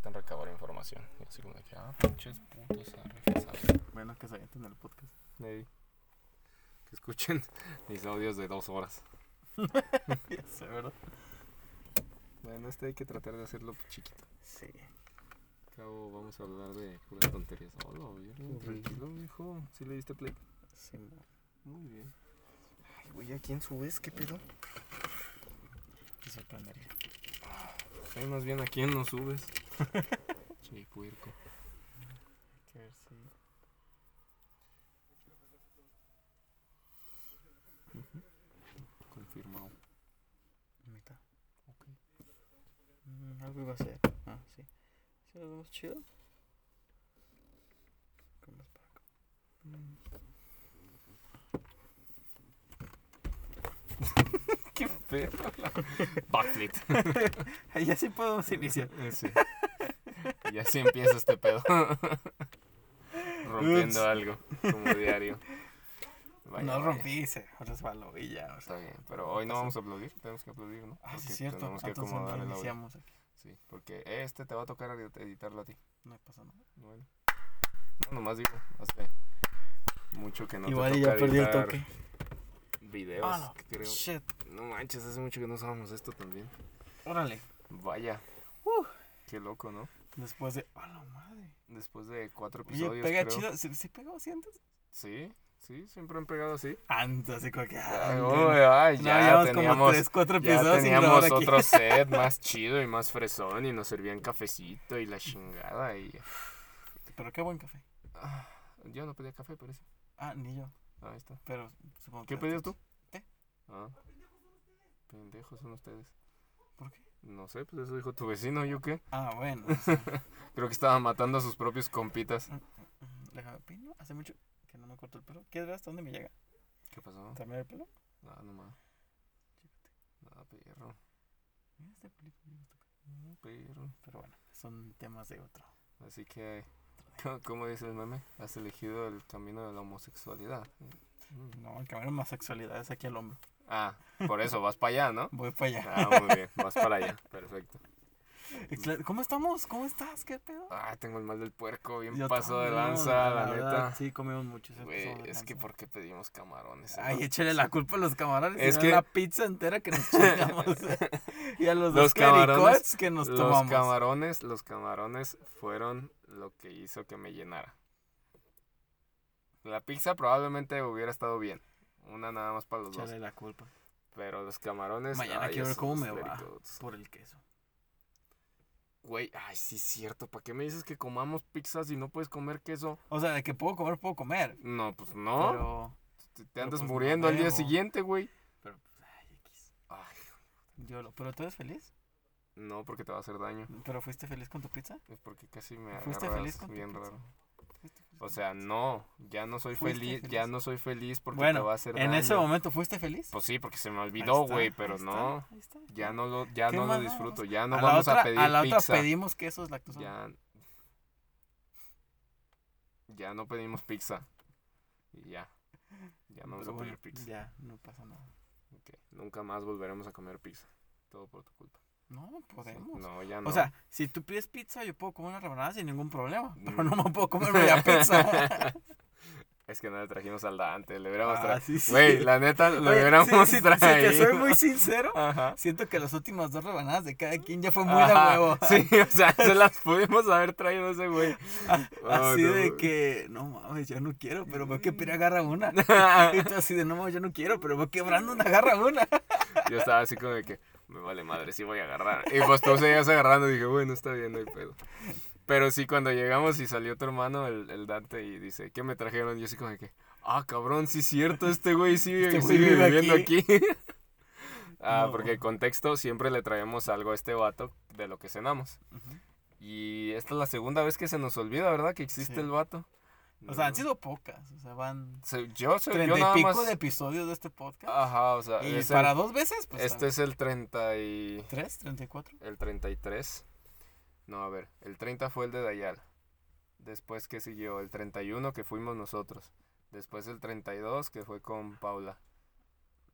necesitan recabar información. Y así como de que, ah, pinches. Bueno, que se avienten el podcast. Ey. Que escuchen mis audios de dos horas. ya sé, ¿verdad? Bueno, este hay que tratar de hacerlo chiquito. Sí. Cabo, vamos a hablar de puras tonterías. Hola, bien, Qué tranquilo, mijo. ¿Sí le diste play? Sí, Muy bien. Ay, güey, ¿a quién subes? ¿Qué pedo? Te sorprendería. Ay, más bien, ¿a quién no subes? Che, puerco. Hay que ver si... Confirmado. Mitad. Ok. Mm, algo iba a ser. Ah, sí. ¿Sí lo vemos chido? ¿Cómo es para acá? Qué feo. Backflip. Ahí ya sí podemos iniciar. Eh, Sí. Y así empieza este pedo. Rompiendo Ups. algo, como diario. Vaya, no vaya. rompí, se resbaló y ya. o Está sea. bien, pero hoy no vamos a aplaudir, tenemos que aplaudir, ¿no? Ah, sí, es cierto. Tenemos que acomodar el audio. Sí, porque este te va a tocar edit- editarlo a ti. No pasa nada. Bueno. No, nomás digo, hace mucho que no Igual te toca ya perdí el toque. videos, Ah, no. creo. Shit. No manches, hace mucho que no usábamos esto también. Órale. Vaya. Qué loco, ¿no? Después de. ¡A la madre! Después de cuatro Oye, episodios, pega creo. chido. ¿Se, se pegó así antes? Sí, sí, siempre han pegado así. Antes, así como que. Ay, ah, uy, ay, no, ya llevamos como teníamos, 3, 4 ya episodios sin grabar teníamos aquí. otro set más chido y más fresón y nos servían cafecito y la chingada y... Pero qué buen café. Ah, yo no pedía café, parece. Ah, ni yo. Ahí está. Pero supongo ¿Qué que. pedías tú? Té. Ah. Pendejos son ustedes. ¿Por qué? No sé, pues eso dijo tu vecino, ¿yo qué? Ah, bueno. sí. Creo que estaba matando a sus propios compitas. Mm, Déjame opino. Hace mucho que no me corto el pelo. ¿Quieres ver hasta dónde me llega? ¿Qué pasó? ¿También el pelo? Ah, no más. Ah, perro. Mira este perro. Pero bueno, son temas de otro. Así que, ¿cómo- ¿cómo dice el meme? Has elegido el camino de la homosexualidad. Mm. No, el camino de homosexualidad es aquí al hombro. Ah, por eso vas para allá, ¿no? Voy para allá. Ah, muy bien, vas para allá. Perfecto. ¿Cómo estamos? ¿Cómo estás? ¿Qué pedo? Ah, tengo el mal del puerco, bien Yo paso de lanza, la, neta. Sí, comimos mucho. se Güey, es que. ¿por qué pedimos camarones? Ay, no? échale la culpa a los camarones. Es que- la pizza entera que nos chingamos. y a los, Los dos camarones- que nos los tomamos. camarones, los camarones fueron lo que hizo que me llenara. La pizza probablemente hubiera estado bien. Una nada más para los dos. La culpa Pero los camarones. Mañana ay, quiero ver cómo me va. por el queso. Güey, ay, sí es cierto. ¿Para qué me dices que comamos pizza si no puedes comer queso? O sea, de que puedo comer, puedo comer. No, pues no. Pero, te, andas pues no muriendo al día siguiente, güey. pero pues, ay, X. Ay, Yo lo, ¿Pero tú eres feliz? no, porque te va a hacer daño. ¿Pero fuiste feliz con tu pizza? Es porque casi me ¿Fuiste feliz con tu bien pizza? raro. ¿Fuiste feliz O sea, no, ya no soy ¿Fuiste feliz, feliz? ya no soy feliz porque bueno, te va a hacer en daño. ese momento fuiste feliz. Pues sí, porque se me olvidó, güey, ahí pero está, no, ahí está. ya no lo, ya ¿Qué no lo vamos? disfruto, ya no a vamos otra, a pedir a la otra pizza. pedimos quesos lactosa. Ya, ya no pedimos pizza. Y ya, ya no vamos Pero a pedir bueno, pizza. Ya, no pasa nada. Ok, Nunca más volveremos a comer pizza. Todo por tu culpa. No, podemos. No, ya no. O sea, si tú pides pizza, yo puedo comer una rebanada sin ningún problema. Pero Mm. no me puedo comer media pizza. es que no le trajimos al Dante, le hubiéramos Ah, traído. sí, sí. Güey, la neta, lo Oye, hubiéramos sí, si traído. te soy muy sincero, Ajá. siento que las últimas dos rebanadas de cada quien ya fue muy de huevo. Sí, o sea, se las pudimos haber traído ese güey. Así Oh, no. de que, no mames, yo no quiero, pero veo que Pira agarra una. Y tú así de, no mames, yo no quiero, pero veo que Brandon agarra una. Yo estaba así como de que, me vale madre, sí voy a agarrar. Y pues tú seguías agarrando y dije, bueno, está bien, no hay pedo. Pero sí, cuando llegamos y salió tu hermano, el, el Dante, y dice, ¿qué me trajeron? Y yo así como de que, ah, cabrón, sí es cierto, este güey sigue, Este güey sigue vive viviendo aquí. ah, No. porque el contexto, siempre le traemos algo a este vato de lo que cenamos. Y esta es la segunda vez que se nos olvida, ¿verdad? Que existe Sí. el vato. O sea, han No. sido pocas. O sea, van Se- Yo, soy, yo treinta y nada pico más... De episodios de este podcast. Ajá, o sea, y para el- dos veces, pues. este es el 30 y... ¿Tres? ¿Treinta y cuatro? El 33. No, a ver, el 30 fue el de Dayal. Después que siguió el 31 que fuimos nosotros. Después el 32 que fue con Paula.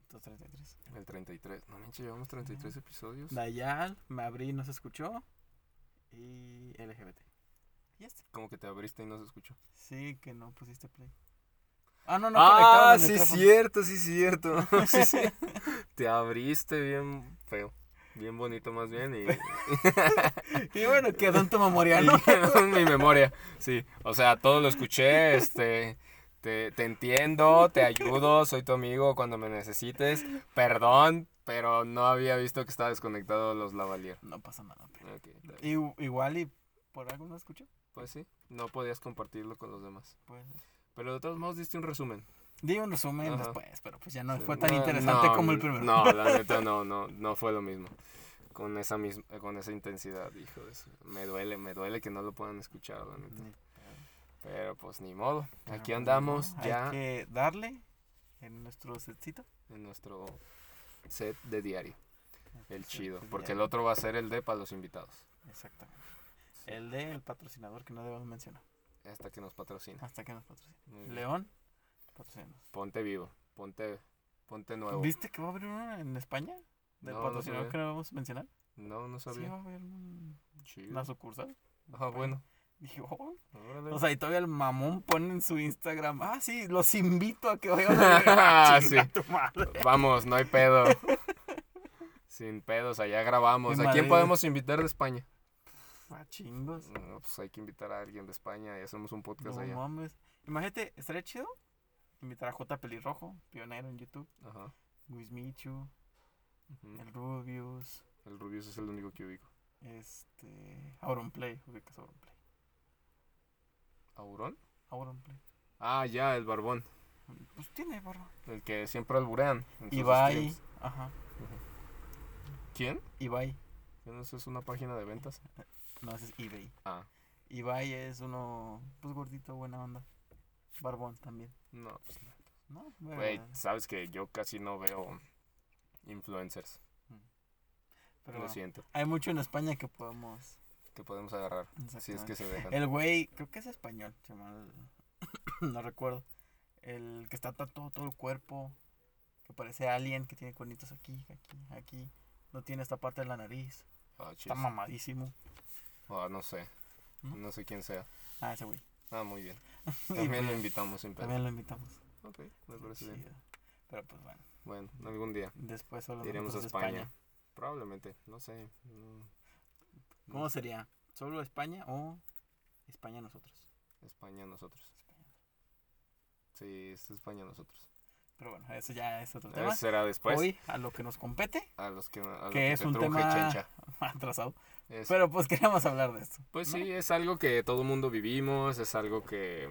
Entonces, treinta y tres. El 33. No manches, llevamos 33 episodios. Dayal, me abrí, no se escuchó. Y LGBT. Ya está. Como que te abriste y no se escuchó. Sí, que no pusiste play. Ah, no, no, ah, sí, micrófono. cierto, sí, cierto. sí, sí. Te abriste bien feo. Bien bonito más bien y, Y bueno, quedó en tu memoria, ¿no? en mi memoria. Sí, o sea, todo lo escuché, este, te, te entiendo, te ayudo, soy tu amigo cuando me necesites. Perdón, pero no había visto que estaba desconectado los lavalier. No pasa nada. pero- igual y por algo no escuchó. Pues sí, no podías compartirlo con los demás. Pues, Pero de todos modos diste un resumen. di un resumen Ajá. después, pero pues ya no Sí, fue tan no, interesante no, como el primero. No, la neta no, no, no fue lo mismo. Con esa misma, con esa intensidad, hijo de su- Me duele, me duele que no lo puedan escuchar, la neta. Pero pues ni modo. Pero Aquí andamos no, ya Hay que darle en nuestro setcito. en nuestro set de diario. El chido. Porque el otro va a ser el de para los invitados. Exactamente. El de el patrocinador que no debemos mencionar. Hasta que nos patrocina. Hasta que nos bien. León, patrocínanos. Ponte vivo. Ponte, ponte nuevo. ¿Viste que va a haber uno en España? Del No, patrocinador sabía. que no a mencionar. No, no Sí, va sabía. a haber un- una sucursal. Ah, bueno. Dije, oh. O sea, y todavía el mamón pone en su Instagram. Ah, sí, los invito a que vayan a. Ah, Chinga sí. tu madre. Vamos, no hay pedo. Sin pedos, allá grabamos. ¿A quién podemos invitar de España? Ah, chingos. No, pues hay que invitar a alguien de España y hacemos un podcast No allá. mames. Imagínate, estaría chido invitar a J. Pelirrojo, pionero en YouTube. Ajá. Wismichu, ujú. el Rubius, El Rubius es el único que ubico. este. Auronplay, ubicas Auronplay. ¿Aurón? Auronplay. Ah, ya, el barbón. Pues tiene barba. El que siempre alburean. Ibai, ajá. ¿Quién? Ibai. ¿No es una página de ventas? No, ese es eBay. Ah, Ibai es uno, pues gordito, buena onda. Barbón también. no, pues no. ¿No? Bueno, Güey, sabes que yo casi no veo influencers. pero Lo bueno, siento. hay mucho en España que podemos. Que podemos agarrar. Si es que se dejan. El güey, creo que es español, si mal no recuerdo. El que está tatuado todo el cuerpo, que parece alien, que tiene cuernitos aquí, aquí, aquí. No tiene esta parte de la nariz. Ah, Está mamadísimo. Ah, no sé. ¿No? No sé quién sea. Ah, ese güey. Ah, muy bien. También lo invitamos sin también lo invitamos. Ok, me parece bien. Pero pues bueno, Bueno, algún día después solo iremos a España. Probablemente, no sé. no- ¿Cómo sería? ¿Solo España o España nosotros? España nosotros. España. Sí, es España nosotros. Pero bueno, eso ya es otro Eso tema. será después. Hoy a lo que nos compete, A los que, a lo que es un tema chencha. atrasado. Es- Pero pues queremos hablar de esto. pues ¿no? sí, es algo que todo mundo vivimos, es algo que...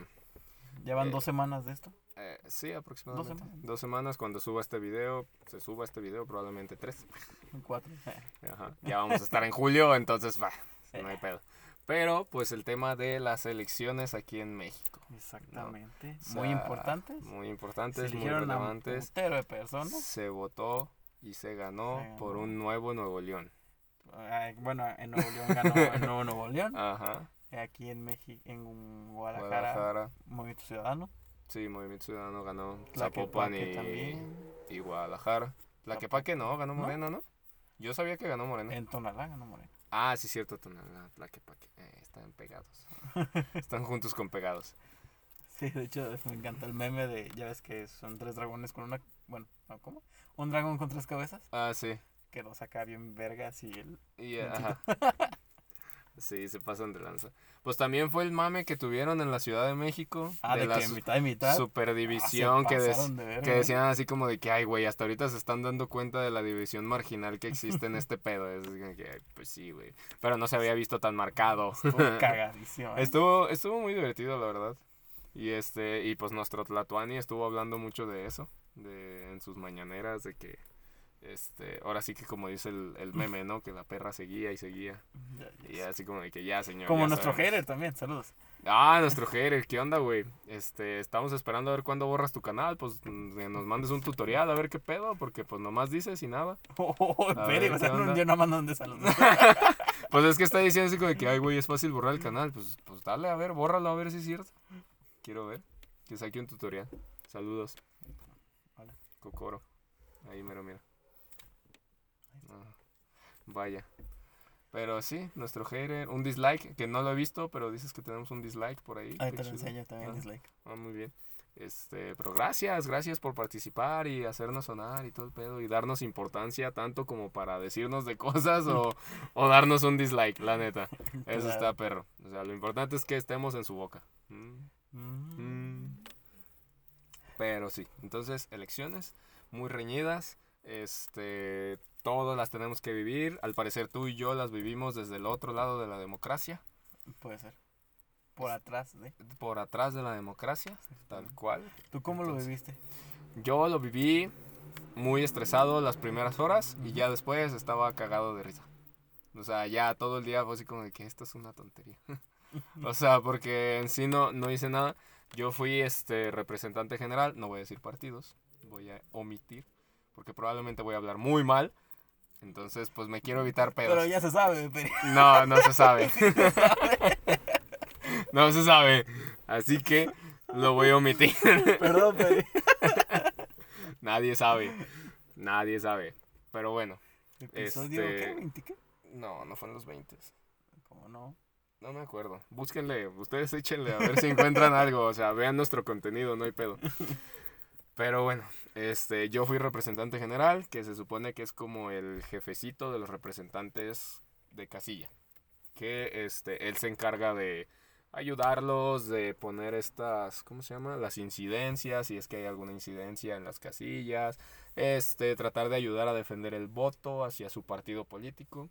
Llevan eh, dos semanas de esto. eh, sí, aproximadamente. Dos semanas. semanas. Cuando suba este video, se suba este video, probablemente tres. Cuatro. Ajá. Ya vamos a estar en julio, entonces va, no hay pedo. Pero pues el tema de las elecciones aquí en México. Exactamente. O muy importantes. Muy Se importantes, muy a un relevantes. putero de personas. Se votó y se ganó Se por un nuevo Nuevo León. Bueno, en Nuevo León ganó el nuevo Nuevo León. Ajá. Aquí en México, en Guadalajara, Guadalajara. Movimiento Ciudadano. Sí, Movimiento Ciudadano ganó Zapopan y, también. y Guadalajara. Tlaquepaque no, ganó ¿No? Morena, ¿no? Yo sabía que ganó Morena. En Tonalá ganó Moreno. Ah, sí, cierto, Tonalá, Tlaquepaque. Eh, están pegados. están juntos con pegados. Sí, de hecho, me encanta el meme de, ya ves que son tres dragones con una, bueno, no, ¿cómo? Un dragón con tres cabezas, Ah, sí. Que los saca bien vergas y el... Y, Montito. ajá. Sí, se pasan de lanza. Pues también fue el mame que tuvieron en la Ciudad de México. Ah, de, la que mitad y mitad. superdivisión Ah, que, de verga, que decían así como de que, ay, güey, hasta ahorita se están dando cuenta de la división marginal que existe en este pedo. Es que, pues sí, güey. Pero no se había visto tan marcado. Estuvo cagadísimo. ¿eh? Estuvo, estuvo muy divertido, la verdad. Y este, y pues nuestro Tlatuani estuvo hablando mucho de eso, de en sus mañaneras, de que este, ahora sí que como dice el, el meme, ¿no? Que la perra seguía y seguía. Y así como de que ya, señor. Como ya nuestro sabemos". hater también, saludos. Ah, nuestro hater, ¿qué onda, güey? Este, estamos esperando a ver cuándo borras tu canal, pues mm, que nos mandes un tutorial a ver qué pedo, porque pues nomás dices y nada. Oh, oh, oh, ver, o sea, yo no mando de saludos. Pues es que está diciendo así como de que, ay, güey, es fácil borrar el canal. Pues, pues dale, a ver, bórralo a ver si es cierto. Quiero ver. Que saque un tutorial. Saludos. Hola. Cocoro. Ahí mero, mira. Vaya. Pero sí, nuestro hater, un dislike, que no lo he visto, pero dices que tenemos un dislike por ahí. Ahí te lo enseño también, Ah. dislike. Ah, muy bien. Este, pero gracias, gracias por participar y hacernos sonar y todo el pedo y darnos importancia tanto como para decirnos de cosas o, o darnos un dislike, la neta. Eso Claro. está perro. O sea, lo importante es que estemos en su boca. Mm, Mm. mm. Pero sí, entonces elecciones muy reñidas, este, todas las tenemos que vivir. Al parecer tú y yo las vivimos desde el otro lado de la democracia, Puede ser. Por atrás de. por atrás de la democracia, tal cual. ¿Tú cómo lo viviste? Yo lo viví muy estresado las primeras horas y ya después estaba cagado de risa. O sea, ya todo el día fue así como de que esto es una tontería. o sea, porque en sí no, no hice nada. Yo fui este representante general, no voy a decir partidos, voy a omitir, porque probablemente voy a hablar muy mal. Entonces, pues me quiero evitar pedos. Pero ya se sabe, pero. No, no se sabe. no se sabe. Así que lo voy a omitir. Perdón, pero. Nadie sabe. Nadie sabe. Pero bueno. Episodio, Este- ¿qué? ¿20 qué? No, no fue en los 20. ¿Cómo no? No me acuerdo. Búsquenle. Ustedes échenle a ver si encuentran algo. O sea, vean nuestro contenido, no hay pedo. Pero bueno, este, yo fui representante general, que se supone que es como el jefecito de los representantes de casilla. Que este, él se encarga de ayudarlos, de poner estas, ¿cómo se llama? Las incidencias, si es que hay alguna incidencia en las casillas, este, tratar de ayudar a defender el voto hacia su partido político.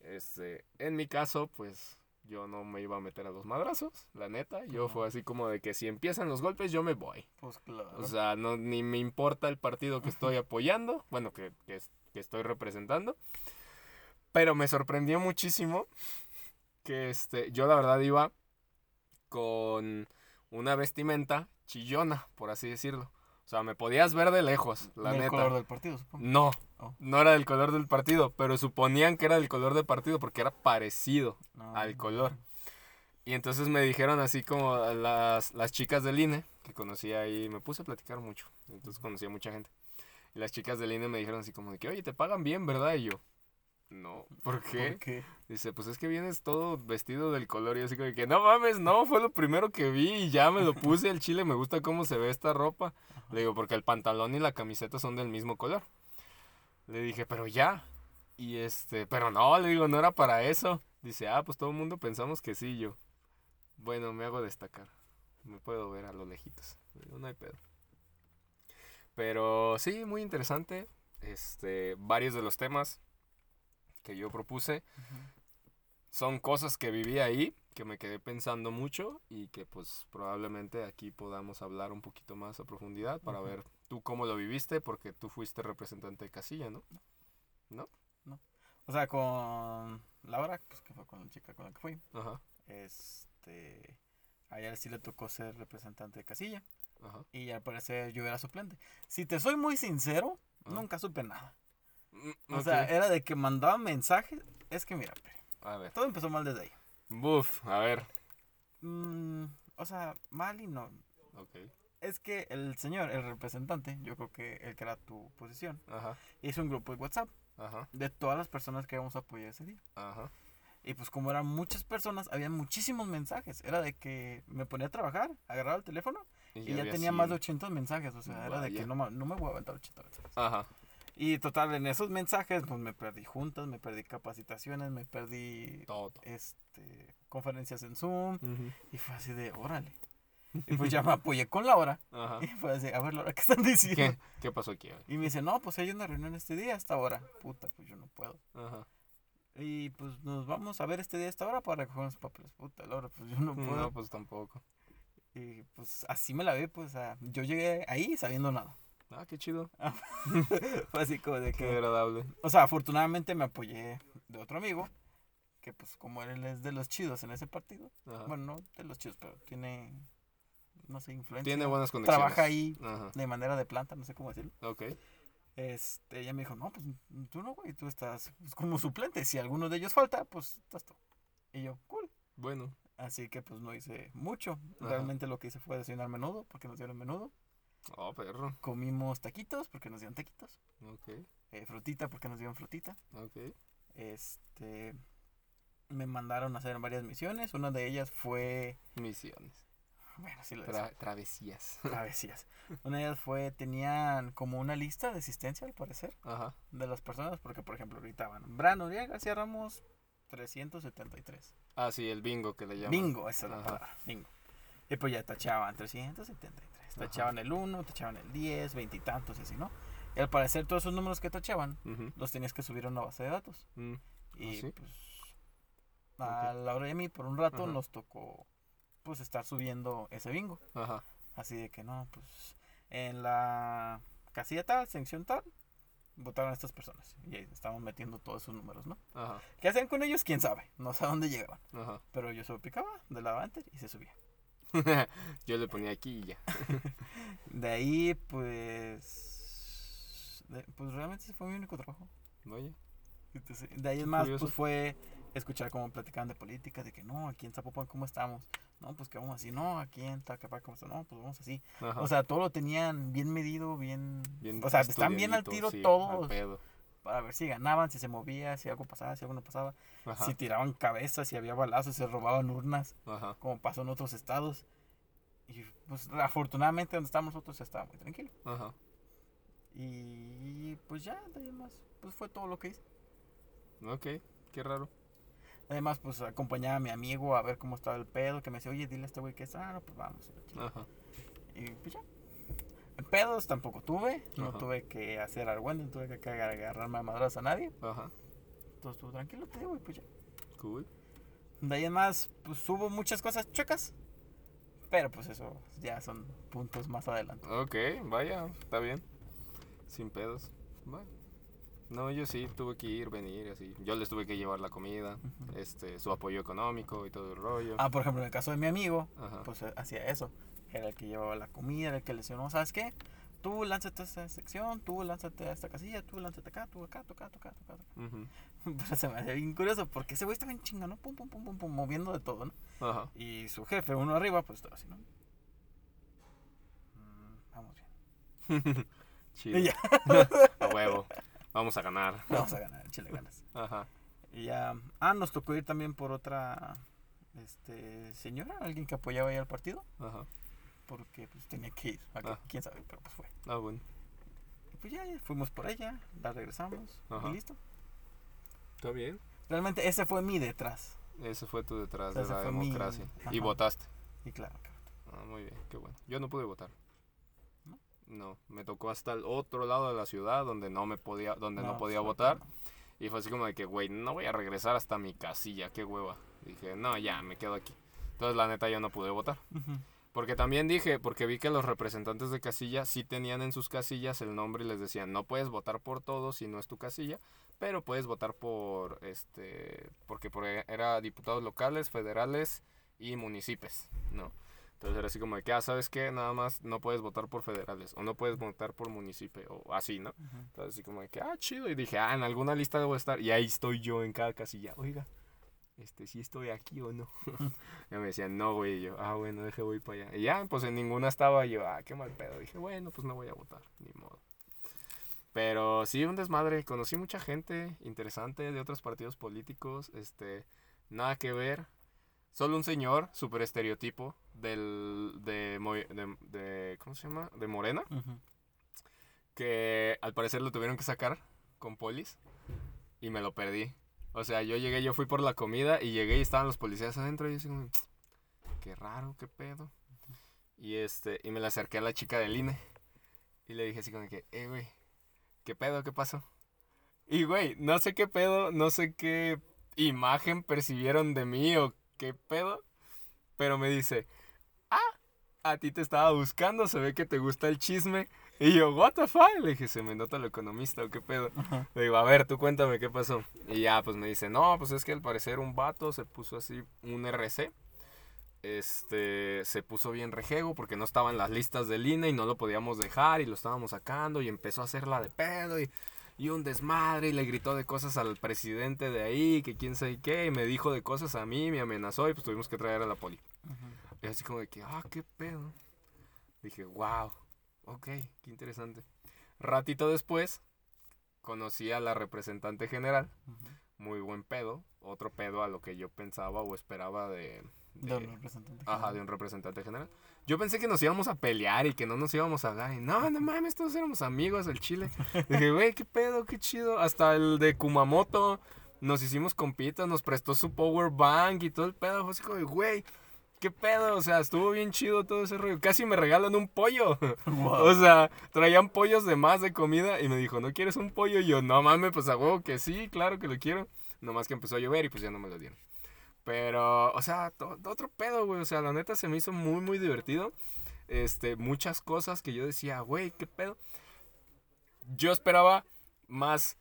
Este, en mi caso, pues yo no me iba a meter a los madrazos, la neta. Yo fue así como de que si empiezan los golpes, yo me voy. Pues claro. O sea, no, ni me importa el partido que estoy apoyando, bueno, que, que, es- que estoy representando. Pero me sorprendió muchísimo que este, yo la verdad iba con una vestimenta chillona, por así decirlo. O sea, me podías ver de lejos, la neta. color del partido, supongo. No, Oh. no era del color del partido, pero suponían que era del color del partido porque era parecido No. al color. Y entonces me dijeron así como las, las chicas del INE, que conocí ahí, me puse a platicar mucho, entonces conocí a mucha gente. Y las chicas del INE me dijeron así como de que, oye, te pagan bien, ¿verdad? Y yo, no, ¿por qué? ¿Por qué? Dice, pues es que vienes todo vestido del color. Y yo así como de que, no mames, no, fue lo primero que vi y ya me lo puse. El chile me gusta cómo se ve esta ropa. Le digo, porque el pantalón y la camiseta son del mismo color. Le dije, pero ya. Y este, pero no, le digo, no era para eso. Dice, ah, pues todo el mundo pensamos que sí, yo. Bueno, me hago destacar. Me puedo ver a lo lejitos. No hay pedo. Pero sí, muy interesante. Este, varios de los temas que yo propuse son cosas que viví ahí, que me quedé pensando mucho y que pues probablemente aquí podamos hablar un poquito más a profundidad para ver tú cómo lo viviste, porque tú fuiste representante de casilla, ¿no? O sea, con Laura, pues que fue con la chica con la que fui. Ajá, Este. A ella sí le tocó ser representante de casilla. ajá. Y al parecer yo era suplente. Si te soy muy sincero, Ah. nunca supe nada. Mm, O sea, era de que mandaban mensajes. Es que mira, Peri, a ver. todo empezó mal desde ahí. Buf, a ver. Mm, o sea, mal y no. Ok, Es que el señor, el representante, yo creo que el que era tu posición, ajá, hizo un grupo de WhatsApp ajá, de todas las personas que íbamos a apoyar ese día. ajá. Y pues como eran muchas personas, había muchísimos mensajes. Era de que me ponía a trabajar, agarraba el teléfono y ya tenía más de 100. 80 mensajes. O sea, era de que no, no me voy a aventar 80 mensajes. Ajá, Y total, en esos mensajes, pues me perdí juntas, me perdí capacitaciones, me perdí todo. este conferencias en Zoom. Y fue así de, órale. Y pues ya me apoyé con Laura. Ajá. Y fue así, a ver, Laura, ¿qué están diciendo? ¿Qué? ¿Qué pasó aquí? Y me dice, no, pues hay una reunión este día hasta ahora. Puta, pues yo no puedo. Ajá. Y pues nos vamos a ver este día a esta hora para recoger los papeles. Puta, Laura, pues yo no puedo. No, pues tampoco. Y pues así me la vi, pues sea, yo llegué ahí sabiendo nada. Ah, qué chido. Fue así como de Qué que... agradable. O sea, afortunadamente me apoyé de otro amigo, que pues como él es de los chidos en ese partido. Ajá. Bueno, no de los chidos, pero tiene, no sé, influencia. Tiene buenas conexiones. Trabaja ahí Ajá. de manera de planta, no sé cómo decirlo. Ok. Este, ella me dijo, no, pues tú no, güey, tú estás pues, como suplente. Si alguno de ellos falta, pues estás tú. Y yo, cool. Bueno. Así que pues no hice mucho. Ajá. Realmente lo que hice fue desayunar menudo, porque nos dieron menudo. Oh, perro. Comimos taquitos, porque nos dieron taquitos. Ok. eh, frutita, porque nos dieron frutita. Ok. Este, me mandaron a hacer varias misiones. Una de ellas fue. Misiones. Bueno, sí lo Tra- decía. travesías. Travesías. Una de ellas fue. Tenían como una lista de asistencia, al parecer, Ajá. de las personas. Porque, por ejemplo, gritaban: Bran Uriel García Ramos, 373. Ah, sí, el bingo que le llaman. Bingo, esa es la Ajá. palabra. Bingo. Y pues ya tachaban 373. Ajá. Tachaban el 1, tachaban el 10, veintitantos y así, ¿no? Y al parecer, todos esos números que tachaban Ujú. los tenías que subir a una base de datos. Mm, Y sí? pues a la hora de mí por un rato Ajá. nos tocó pues estar subiendo ese bingo. Ajá. Así de que no, pues en la casilla tal, sección tal, votaron estas personas. Y ahí estábamos metiendo todos esos números, ¿no? Ajá. ¿Qué hacían con ellos? ¿Quién sabe? No sé a dónde llegaban. Ajá. Pero yo se lo picaba de la enter y se subía. Yo le ponía aquí y ya. De ahí pues... de- pues realmente ese fue mi único trabajo. Vaya. Entonces, de ahí en más, curioso. pues fue escuchar cómo platicaban de política, de que no, aquí en Zapopan, ¿cómo estamos? No, pues que vamos así, no, aquí en Tacapá, ¿cómo estamos? No, pues vamos así. Ajá. O sea, todo lo tenían bien medido, bien. Bien o sea, están bien al tiro sí, al todos pedo. para ver si ganaban, si se movía, si algo pasaba, si algo no pasaba, Ajá. si tiraban cabezas, si había balazos, si se robaban urnas, Ajá. como pasó en otros estados. Y pues afortunadamente donde estábamos nosotros estaba muy tranquilo. Ajá. Y pues ya, de ahí en más, pues fue todo lo que hice. Ok. Qué raro. Además, pues acompañaba a mi amigo a ver cómo estaba el pedo, que me decía, oye, dile a este güey que está, ah, no, pues vamos. Ajá. Y pues ya. Pedos tampoco tuve, no Ajá. tuve que hacer argüende, no tuve que agarrarme a madras a nadie. Ajá. Todo estuvo tranquilo, te digo, y pues ya. Cool. De ahí en más, pues hubo muchas cosas chuecas, pero pues eso ya son puntos más adelante. Ok, vaya, está bien. Sin pedos. Bueno. No, yo sí tuve que ir, venir, así. Yo les tuve que llevar la comida, este, su apoyo económico y todo el rollo. Ah, por ejemplo, en el caso de mi amigo, Ajá. pues eh, hacía eso. Era el que llevaba la comida, era el que le decía, no, ¿sabes qué? Tú lánzate a esta sección, tú lánzate a esta casilla, tú lánzate acá, tú acá, tú acá, tú acá, tú acá. Pero se me hacía bien curioso porque ese güey estaba bien chinga, ¿no? Pum, pum, pum, pum, pum, moviendo de todo, ¿no? Ajá. Y su jefe, uno arriba, pues estaba así, ¿no? Mm, vamos bien. Chido. A huevo. Vamos a ganar. vamos a ganar, chile ganas. Ajá. Y ya, ah, nos tocó ir también por otra, este, señora, alguien que apoyaba ahí al partido, Ajá. porque pues tenía que ir. Ah. quién sabe, pero pues fue. Ah, bueno. Y pues ya, ya fuimos por ella, la regresamos Ajá. y listo. Está bien. Realmente ese fue mi detrás. Ese fue tu detrás de la mi- democracia. Y votaste. Y claro, que Ah, muy bien, qué bueno. Yo no pude votar. ¿No? Me tocó hasta el otro lado de la ciudad donde no me podía, donde no, podía pues, votar. Y fue así como de que, güey, no voy a regresar hasta mi casilla, qué hueva. Dije, no, ya, me quedo aquí. Entonces, la neta, yo no pude votar. Porque también dije, porque vi que los representantes de casilla sí tenían en sus casillas el nombre y les decían, no puedes votar por todos si no es tu casilla, pero puedes votar por, este, porque por, era diputados locales, federales y municipios, ¿no? Entonces era así como de que, ah, ¿sabes qué? Nada más no puedes votar por federales o no puedes votar por municipio o así, ¿no? Entonces así como de que, ah, chido. Y dije, ah, en alguna lista debo estar. Y ahí estoy yo en cada casilla. Oiga, este, si estoy aquí o no. y me decían, no, güey. Y yo, ah, bueno, deje, voy para allá. Y ya, pues en ninguna estaba Y yo, ah, qué mal pedo. Dije, bueno, pues no voy a votar, ni modo. Pero sí, un desmadre. Conocí mucha gente interesante de otros partidos políticos. Este, nada que ver. Solo un señor, súper estereotipo, del, de, Mo- de, de, ¿cómo se llama? De Morena que al parecer lo tuvieron que sacar con polis y me lo perdí. O sea, yo llegué, yo fui por la comida y llegué y estaban los policías adentro y yo así como, qué raro, qué pedo. Y este, y me le acerqué a la chica del INE y le dije así como que, eh, güey, ¿qué pedo? ¿Qué pasó? Y güey, no sé qué pedo, no sé qué imagen percibieron de mí o qué pedo, pero me dice, a ti te estaba buscando, se ve que te gusta el chisme. Y yo, what the fuck? Le dije, se me nota lo economista o qué pedo. Ajá. Le digo, a ver, tú cuéntame qué pasó. Y ya, pues me dice, no, pues es que al parecer un vato se puso así, un RC. Este, se puso bien rejego porque no estaba en las listas del INE y no lo podíamos dejar y lo estábamos sacando y empezó a hacerla de pedo y, y un desmadre y le gritó de cosas al presidente de ahí, que quién sabe qué, y me dijo de cosas a mí, me amenazó y pues tuvimos que traer a la poli. Y así como de que, ah, qué pedo. Dije, wow, ok, qué interesante. Ratito después, conocí a la representante general muy buen pedo, otro pedo a lo que yo pensaba o esperaba de... De un representante. Ajá, general. de un representante general. Yo pensé que nos íbamos a pelear y que no nos íbamos a dar. Y no, no mames, todos éramos amigos del Chile. Dije, güey, qué pedo, qué chido. Hasta el de Kumamoto nos hicimos compitas, nos prestó su power bank y todo el pedo. Fue así como, de, güey, qué pedo. O sea, estuvo bien chido todo ese rollo. Casi me regalan un pollo. Wow. O sea, traían pollos de más de comida y me dijo, ¿no quieres un pollo? Y yo, no mames, pues a huevo que sí, claro que lo quiero. Nomás que empezó a llover y pues ya no me lo dieron. Pero, o sea, otro pedo, güey. O sea, la neta se me hizo muy, muy divertido. Este, muchas cosas que yo decía, güey, qué pedo. Yo esperaba más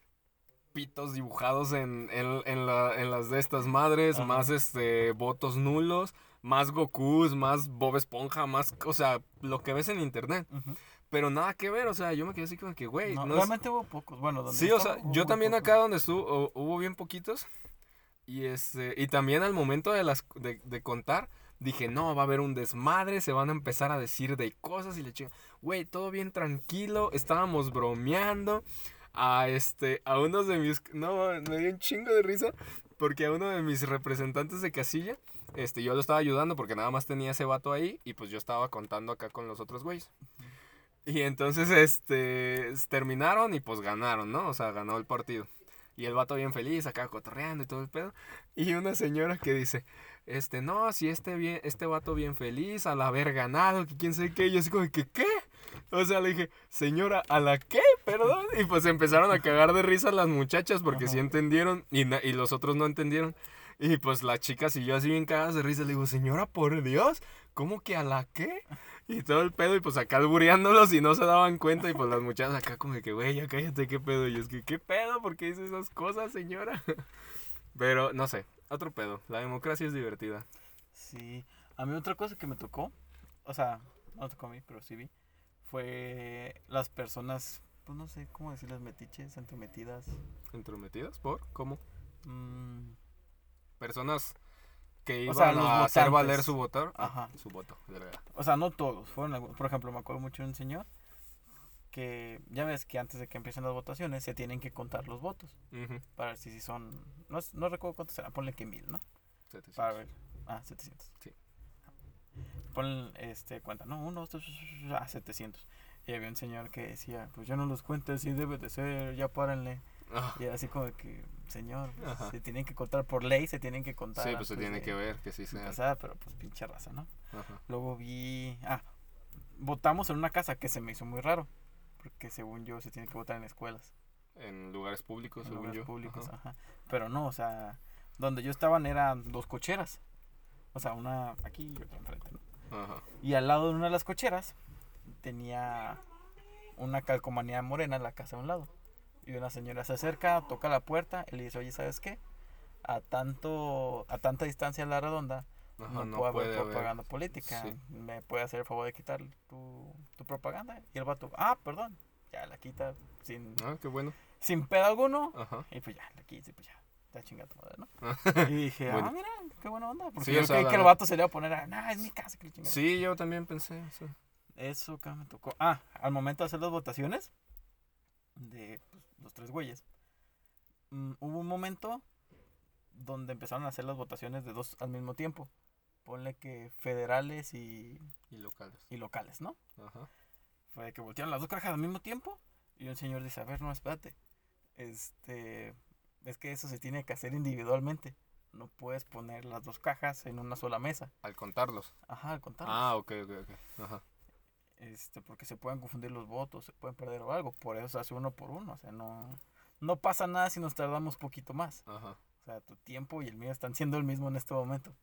pitos dibujados en, en, en la- en las de estas madres, Ajá. más este, votos nulos, más Gokus, más Bob Esponja, más, o sea, lo que ves en internet. Ujú. Pero nada que ver, o sea, yo me quedé así como que, güey, No, no es- realmente hubo pocos. Bueno, donde Sí, o sea, yo también pocos. acá donde estuvo, hu- hubo bien poquitos. Y este, y también al momento de las de, de contar, dije, no, va a haber un desmadre, se van a empezar a decir de cosas y le chingo. Güey, todo bien tranquilo, estábamos bromeando. A este, a unos de mis. No, me dio un chingo de risa. Porque a uno de mis representantes de casilla, este, yo lo estaba ayudando porque nada más tenía ese vato ahí. Y pues yo estaba contando acá con los otros güeyes. Y entonces, este, terminaron y pues ganaron, ¿no? O sea, ganó el partido. Y el vato bien feliz, acá cotorreando y todo el pedo. Y una señora que dice, este, no, si este, bien, este vato bien feliz al haber ganado, que quién sabe qué. Y yo así como, que qué? O sea, le dije, señora, ¿a la qué? Perdón. Y pues empezaron a cagar de risa las muchachas porque Ajá. sí entendieron y, y los otros no entendieron. Y pues la chica siguió así bien cagadas de risa. Le digo, señora, por Dios, ¿cómo que a la qué? Y todo el pedo, y pues acá albureándolos y no se daban cuenta. Y pues las muchachas acá como que, güey, ya cállate, qué pedo. Y es que, ¿qué pedo? ¿Por qué dice esas cosas, señora? Pero, no sé, otro pedo. La democracia es divertida. Sí. A mí otra cosa que me tocó, o sea, no tocó a mí, pero sí vi, fue las personas, pues no sé cómo decirlas, metiches, entrometidas. ¿Entrometidas? ¿Por? ¿Cómo? mm, Personas que O iban sea, los a hacer valer su voto. Ah, Ajá. Su voto, de verdad. o sea, no todos, fueron algunos. Por ejemplo, me acuerdo mucho de un señor que ya ves que antes de que empiecen las votaciones se tienen que contar los votos Ujú. para ver si, si son, no, no recuerdo cuántos serán, ponle que mil, ¿no? 700. Para ver. Ah, 700. Sí. Pon este, cuenta, no, uno, dos, tres, ah, 700. Y había un señor que decía, pues ya no los cuente así debe de ser, ya párenle. Ah, Y era así como que, señor, pues, se tienen que contar por ley, se tienen que contar. sí, pues se tiene de que ver que sí sea. empezar, pero pues pinche raza, ¿no? Ajá. Luego vi, ah, votamos en una casa que se me hizo muy raro. Porque según yo se tiene que votar en escuelas, En lugares públicos, en según lugares yo. públicos, Ajá. ajá. Pero no, o sea, donde yo estaban eran dos cocheras. O sea, una aquí y otra enfrente, ¿no? Ajá. Y al lado de una de las cocheras tenía una calcomanía morena en la casa de un lado. Y una señora se acerca, toca la puerta y le dice, oye, ¿sabes qué? A tanto, a tanta distancia a la redonda Ajá, no, puede haber haber- propaganda política. sí. ¿Me puede hacer el favor de quitar tu, tu propaganda? Y el vato, ah, perdón. Ya la quita sin, Ah, qué bueno. sin pedo alguno. Ajá. Y pues ya, la quita y pues ya. Está chingada tu madre, ¿no? Y dije, Bueno. ah, mira, qué buena onda. Porque Sí, yo creí que el vato se le iba a poner a, nah, es mi casa, que la chingada. Sí, yo también pensé eso. Eso que me tocó. Ah, al momento de hacer las votaciones de tres güeyes, mm, hubo un momento donde empezaron a hacer las votaciones de dos al mismo tiempo. Ponle que federales y, Y locales. y locales, ¿no? Ajá. Fue que voltearon las dos cajas al mismo tiempo y un señor dice, a ver, no, espérate. Este, es que eso se tiene que hacer individualmente. No puedes poner las dos cajas en una sola mesa. Al contarlos. Ajá, al contar. Ah, ok, ok, ok. Ajá. Este, porque se pueden confundir los votos, se pueden perder o algo, por eso se hace uno por uno, o sea, no, no pasa nada si nos tardamos poquito más, Ajá. o sea, tu tiempo y el mío están siendo el mismo en este momento.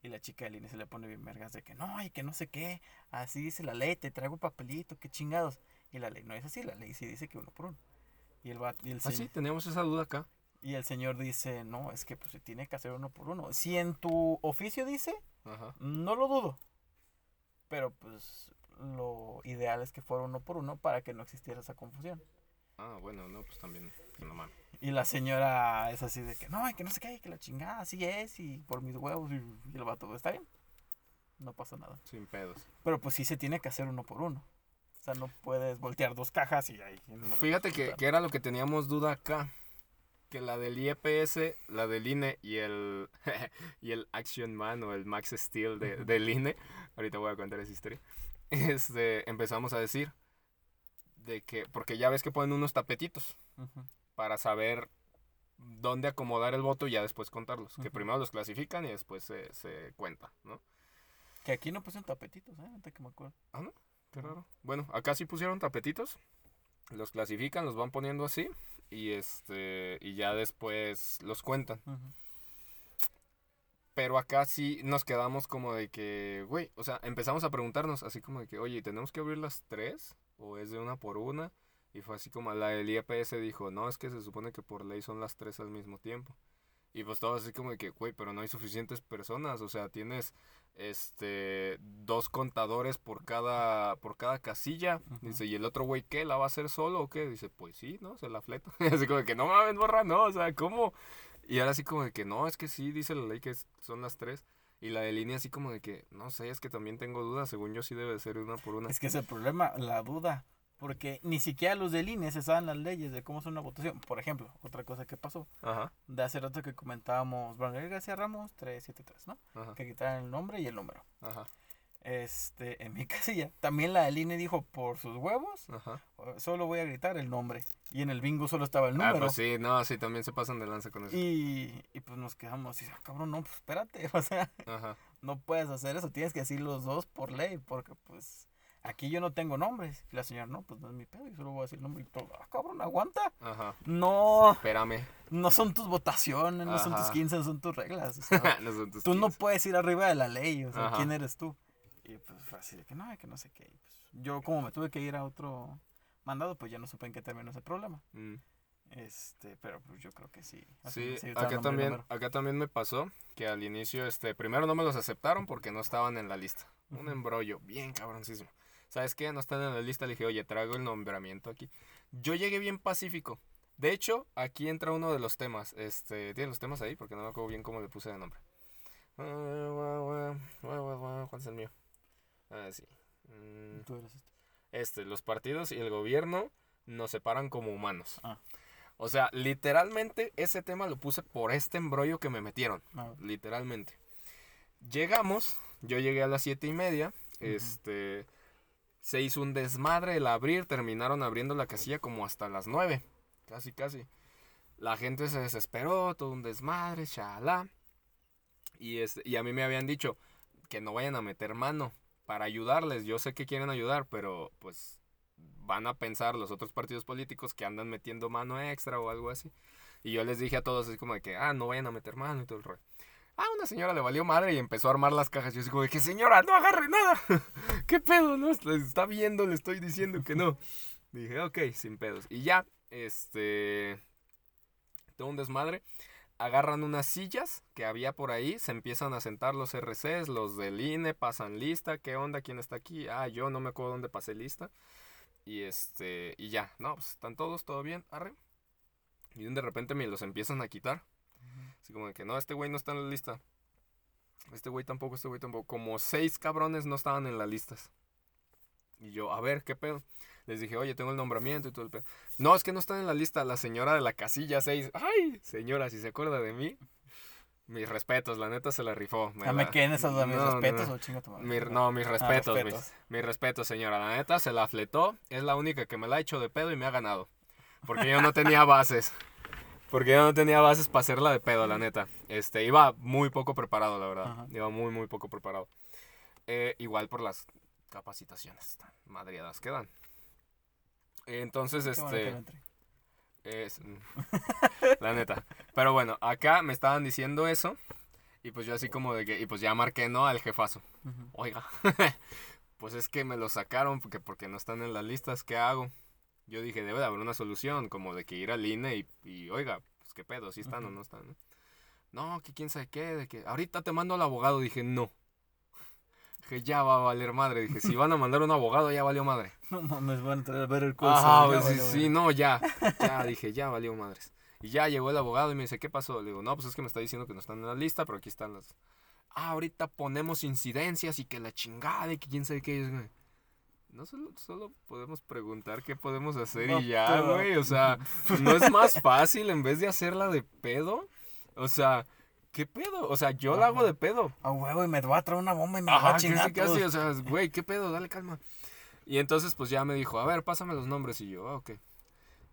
Y la chica de línea se le pone bien vergas de que no, y que no sé qué, así dice la ley, te traigo papelito, qué chingados. Y la ley no es así, la ley sí dice que uno por uno. Y el, va- y el, Ah, sí, teníamos esa duda acá. y el señor dice, no, es que pues se tiene que hacer uno por uno. Si en tu oficio dice, Ajá. no lo dudo. Pero pues lo ideal es que fuera uno por uno para que no existiera esa confusión. Ah, bueno, no, pues también. No mames. Y la señora es así de que no, que no sé qué, que la chingada, así es, y por mis huevos, y, y el vato, está bien. No pasa nada. Sin pedos. Pero pues sí se tiene que hacer uno por uno. O sea, no puedes voltear dos cajas y ahí. no- Fíjate que, que era lo que teníamos duda acá. que la del IEPS, la del INE y el, y el Action Man o el Max Steel de, del INE, ahorita voy a contar esa historia, este, empezamos a decir de que, porque ya ves que ponen unos tapetitos para saber dónde acomodar el voto y ya después contarlos. Que primero los clasifican y después se, se cuenta, ¿no? Que aquí no pusieron tapetitos, ¿eh? Ahorita que me acuerdo. Qué raro. Bueno, acá sí pusieron tapetitos. Los clasifican, los van poniendo así. Y este. Y ya después los cuentan. Pero acá sí nos quedamos como de que, güey, o sea, empezamos a preguntarnos así como de que, oye, ¿tenemos que abrir las tres? ¿O es de una por una? Y fue así como la del IEPS dijo, no, es que se supone que por ley son las tres al mismo tiempo. Y pues todo así como de que, güey, pero no hay suficientes personas, o sea, tienes este dos contadores por cada por cada casilla. Ujú. Dice, ¿y el otro güey qué? ¿La va a hacer solo o qué? Dice, pues sí, ¿no? Se la fleta. así como de que, no mames, borra, no, o sea, ¿cómo? Y ahora así como de que, no, es que sí, dice la ley que son las tres. Y la de línea así como de que, no sé, es que también tengo dudas, según yo sí debe de ser una por una. Es que es el problema, la duda. Porque ni siquiera los del INE se saben las leyes de cómo es una votación. Por ejemplo, otra cosa que pasó. Ajá, De hace rato que comentábamos, Gabriel García Ramos 373, ¿no? ajá, Que quitaran el nombre y el número. ajá, Este, en mi casilla. También la del INE dijo, por sus huevos, ajá. solo voy a gritar el nombre. Y en el bingo solo estaba el Ah, número. pues sí, no, sí, también se pasan de lanza con eso. y, y pues nos quedamos y ah, cabrón, no, pues espérate. O sea, Ajá, no puedes hacer eso. Tienes que decir los dos por ley. Porque pues aquí yo no tengo nombres. Y la señora, no, pues no es mi pedo. Yo solo voy a decir el nombre y todo. Ah, cabrón, aguanta. ajá. No, Espérame. no son tus votaciones, no son tus Ajá. 15, no son tus reglas. o sea, no son tus tú no 15. puedes ir arriba de la ley. O sea. ¿quién eres tú? Y pues fue así de que no, que no sé qué. Y, pues, yo como me tuve que ir a otro mandado, pues ya no supe en qué terminó ese problema. Mm. Este, pero pues yo creo que sí. así Sí, acá también, acá también me pasó que al inicio, este, primero no me los aceptaron porque no estaban en la lista. Un embrollo, bien cabroncísimo. ¿Sabes qué? No están en la lista. Le dije, oye, traigo el nombramiento aquí. Yo llegué bien pacífico. De hecho, aquí entra uno de los temas. Este, ¿tienen los temas ahí? Porque no me acuerdo bien cómo le puse de nombre. ¿Cuál es el mío? Ah, sí. Mm, Tú eres este. este, los partidos y el gobierno nos separan como humanos. Ah. O sea, literalmente ese tema lo puse por este embrollo que me metieron. Ah, Literalmente. Llegamos, yo llegué a las siete y media. Este. Se hizo un desmadre el abrir. Terminaron abriendo la casilla como hasta las nueve. Casi, casi. La gente se desesperó, todo un desmadre, shalá. Y, es, y a mí me habían dicho que no vayan a meter mano para ayudarles. Yo sé que quieren ayudar, pero pues van a pensar los otros partidos políticos que andan metiendo mano extra o algo así. Y yo les dije a todos así como de que, ah, no vayan a meter mano y todo el rollo. Ah, una señora le valió madre y empezó a armar las cajas. Yo así como de que, señora, no agarre nada. ¿Qué pedo? No, Le está viendo, le estoy diciendo que no. Dije, ok, sin pedos. Y ya, este... Todo un desmadre. Agarran unas sillas que había por ahí, se empiezan a sentar los RCs, los del INE, pasan lista, ¿qué onda? ¿Quién está aquí? Ah, yo no me acuerdo dónde pasé lista. Y este, y ya, no, pues están todos, todo bien, arre. Y de repente me los empiezan a quitar. Así como de que no, este güey no está en la lista. Este güey tampoco, este güey tampoco. Como seis cabrones no estaban en las listas. Y yo, a ver, ¿qué pedo? Les dije, oye, tengo el nombramiento y todo el pedo. No, es que no están en la lista. La señora de la casilla 6. Ay, señora, si se acuerda de mí. Mis respetos, la neta se la rifó. Ya me la- quedé en esas dudas, mis No, no, respetos no. o chinga tu madre. Mi- no, mis Ah, respetos, mis- respetos. mi respeto, señora. La neta se la fletó. Es la única que me la ha hecho de pedo y me ha ganado. Porque yo no tenía bases. Porque yo no tenía bases para hacerla de pedo, la neta. Este, iba muy poco preparado, la verdad. Ajá. Iba muy, muy poco preparado. Eh, igual por las capacitaciones tan madriadas que dan. Entonces, Qué este... Es, la neta. Pero bueno, acá me estaban diciendo eso. Y pues yo así como de que... Y pues ya marqué, ¿no? Al jefazo. Oiga, pues es que me lo sacaron porque, porque no están en las listas, ¿qué hago? Yo dije, debe de haber una solución, como de que ir al INE y, y, oiga, pues qué pedo, si están o no están, ¿no? No, que quién sabe qué, de que ahorita te mando al abogado, dije, no. Dije, ya va a valer madre, dije, si van a mandar un abogado, ya valió madre. No mames, van a entrar a ver el curso. Ajá, ya pues, sí, sí, no, ya, ya, dije, ya valió madres. Y ya llegó el abogado y me dice, ¿qué pasó? Le digo, no, pues es que me está diciendo que no están en la lista, pero aquí están las... Ah, ahorita ponemos incidencias y que la chingada y que quién sabe qué es, güey. no solo, solo podemos preguntar qué podemos hacer No, y ya, pero- güey. O sea, ¿no es más fácil en vez de hacerla de pedo? O sea, ¿qué pedo? O sea, yo la hago Ajá. de pedo. A huevo, y me voy a traer una bomba y me Ajá, a casi, chingar. casi, todos. o sea, güey, ¿qué pedo? Dale calma. Y entonces, pues ya me dijo, a ver, pásame los nombres. Y yo, ah, ok.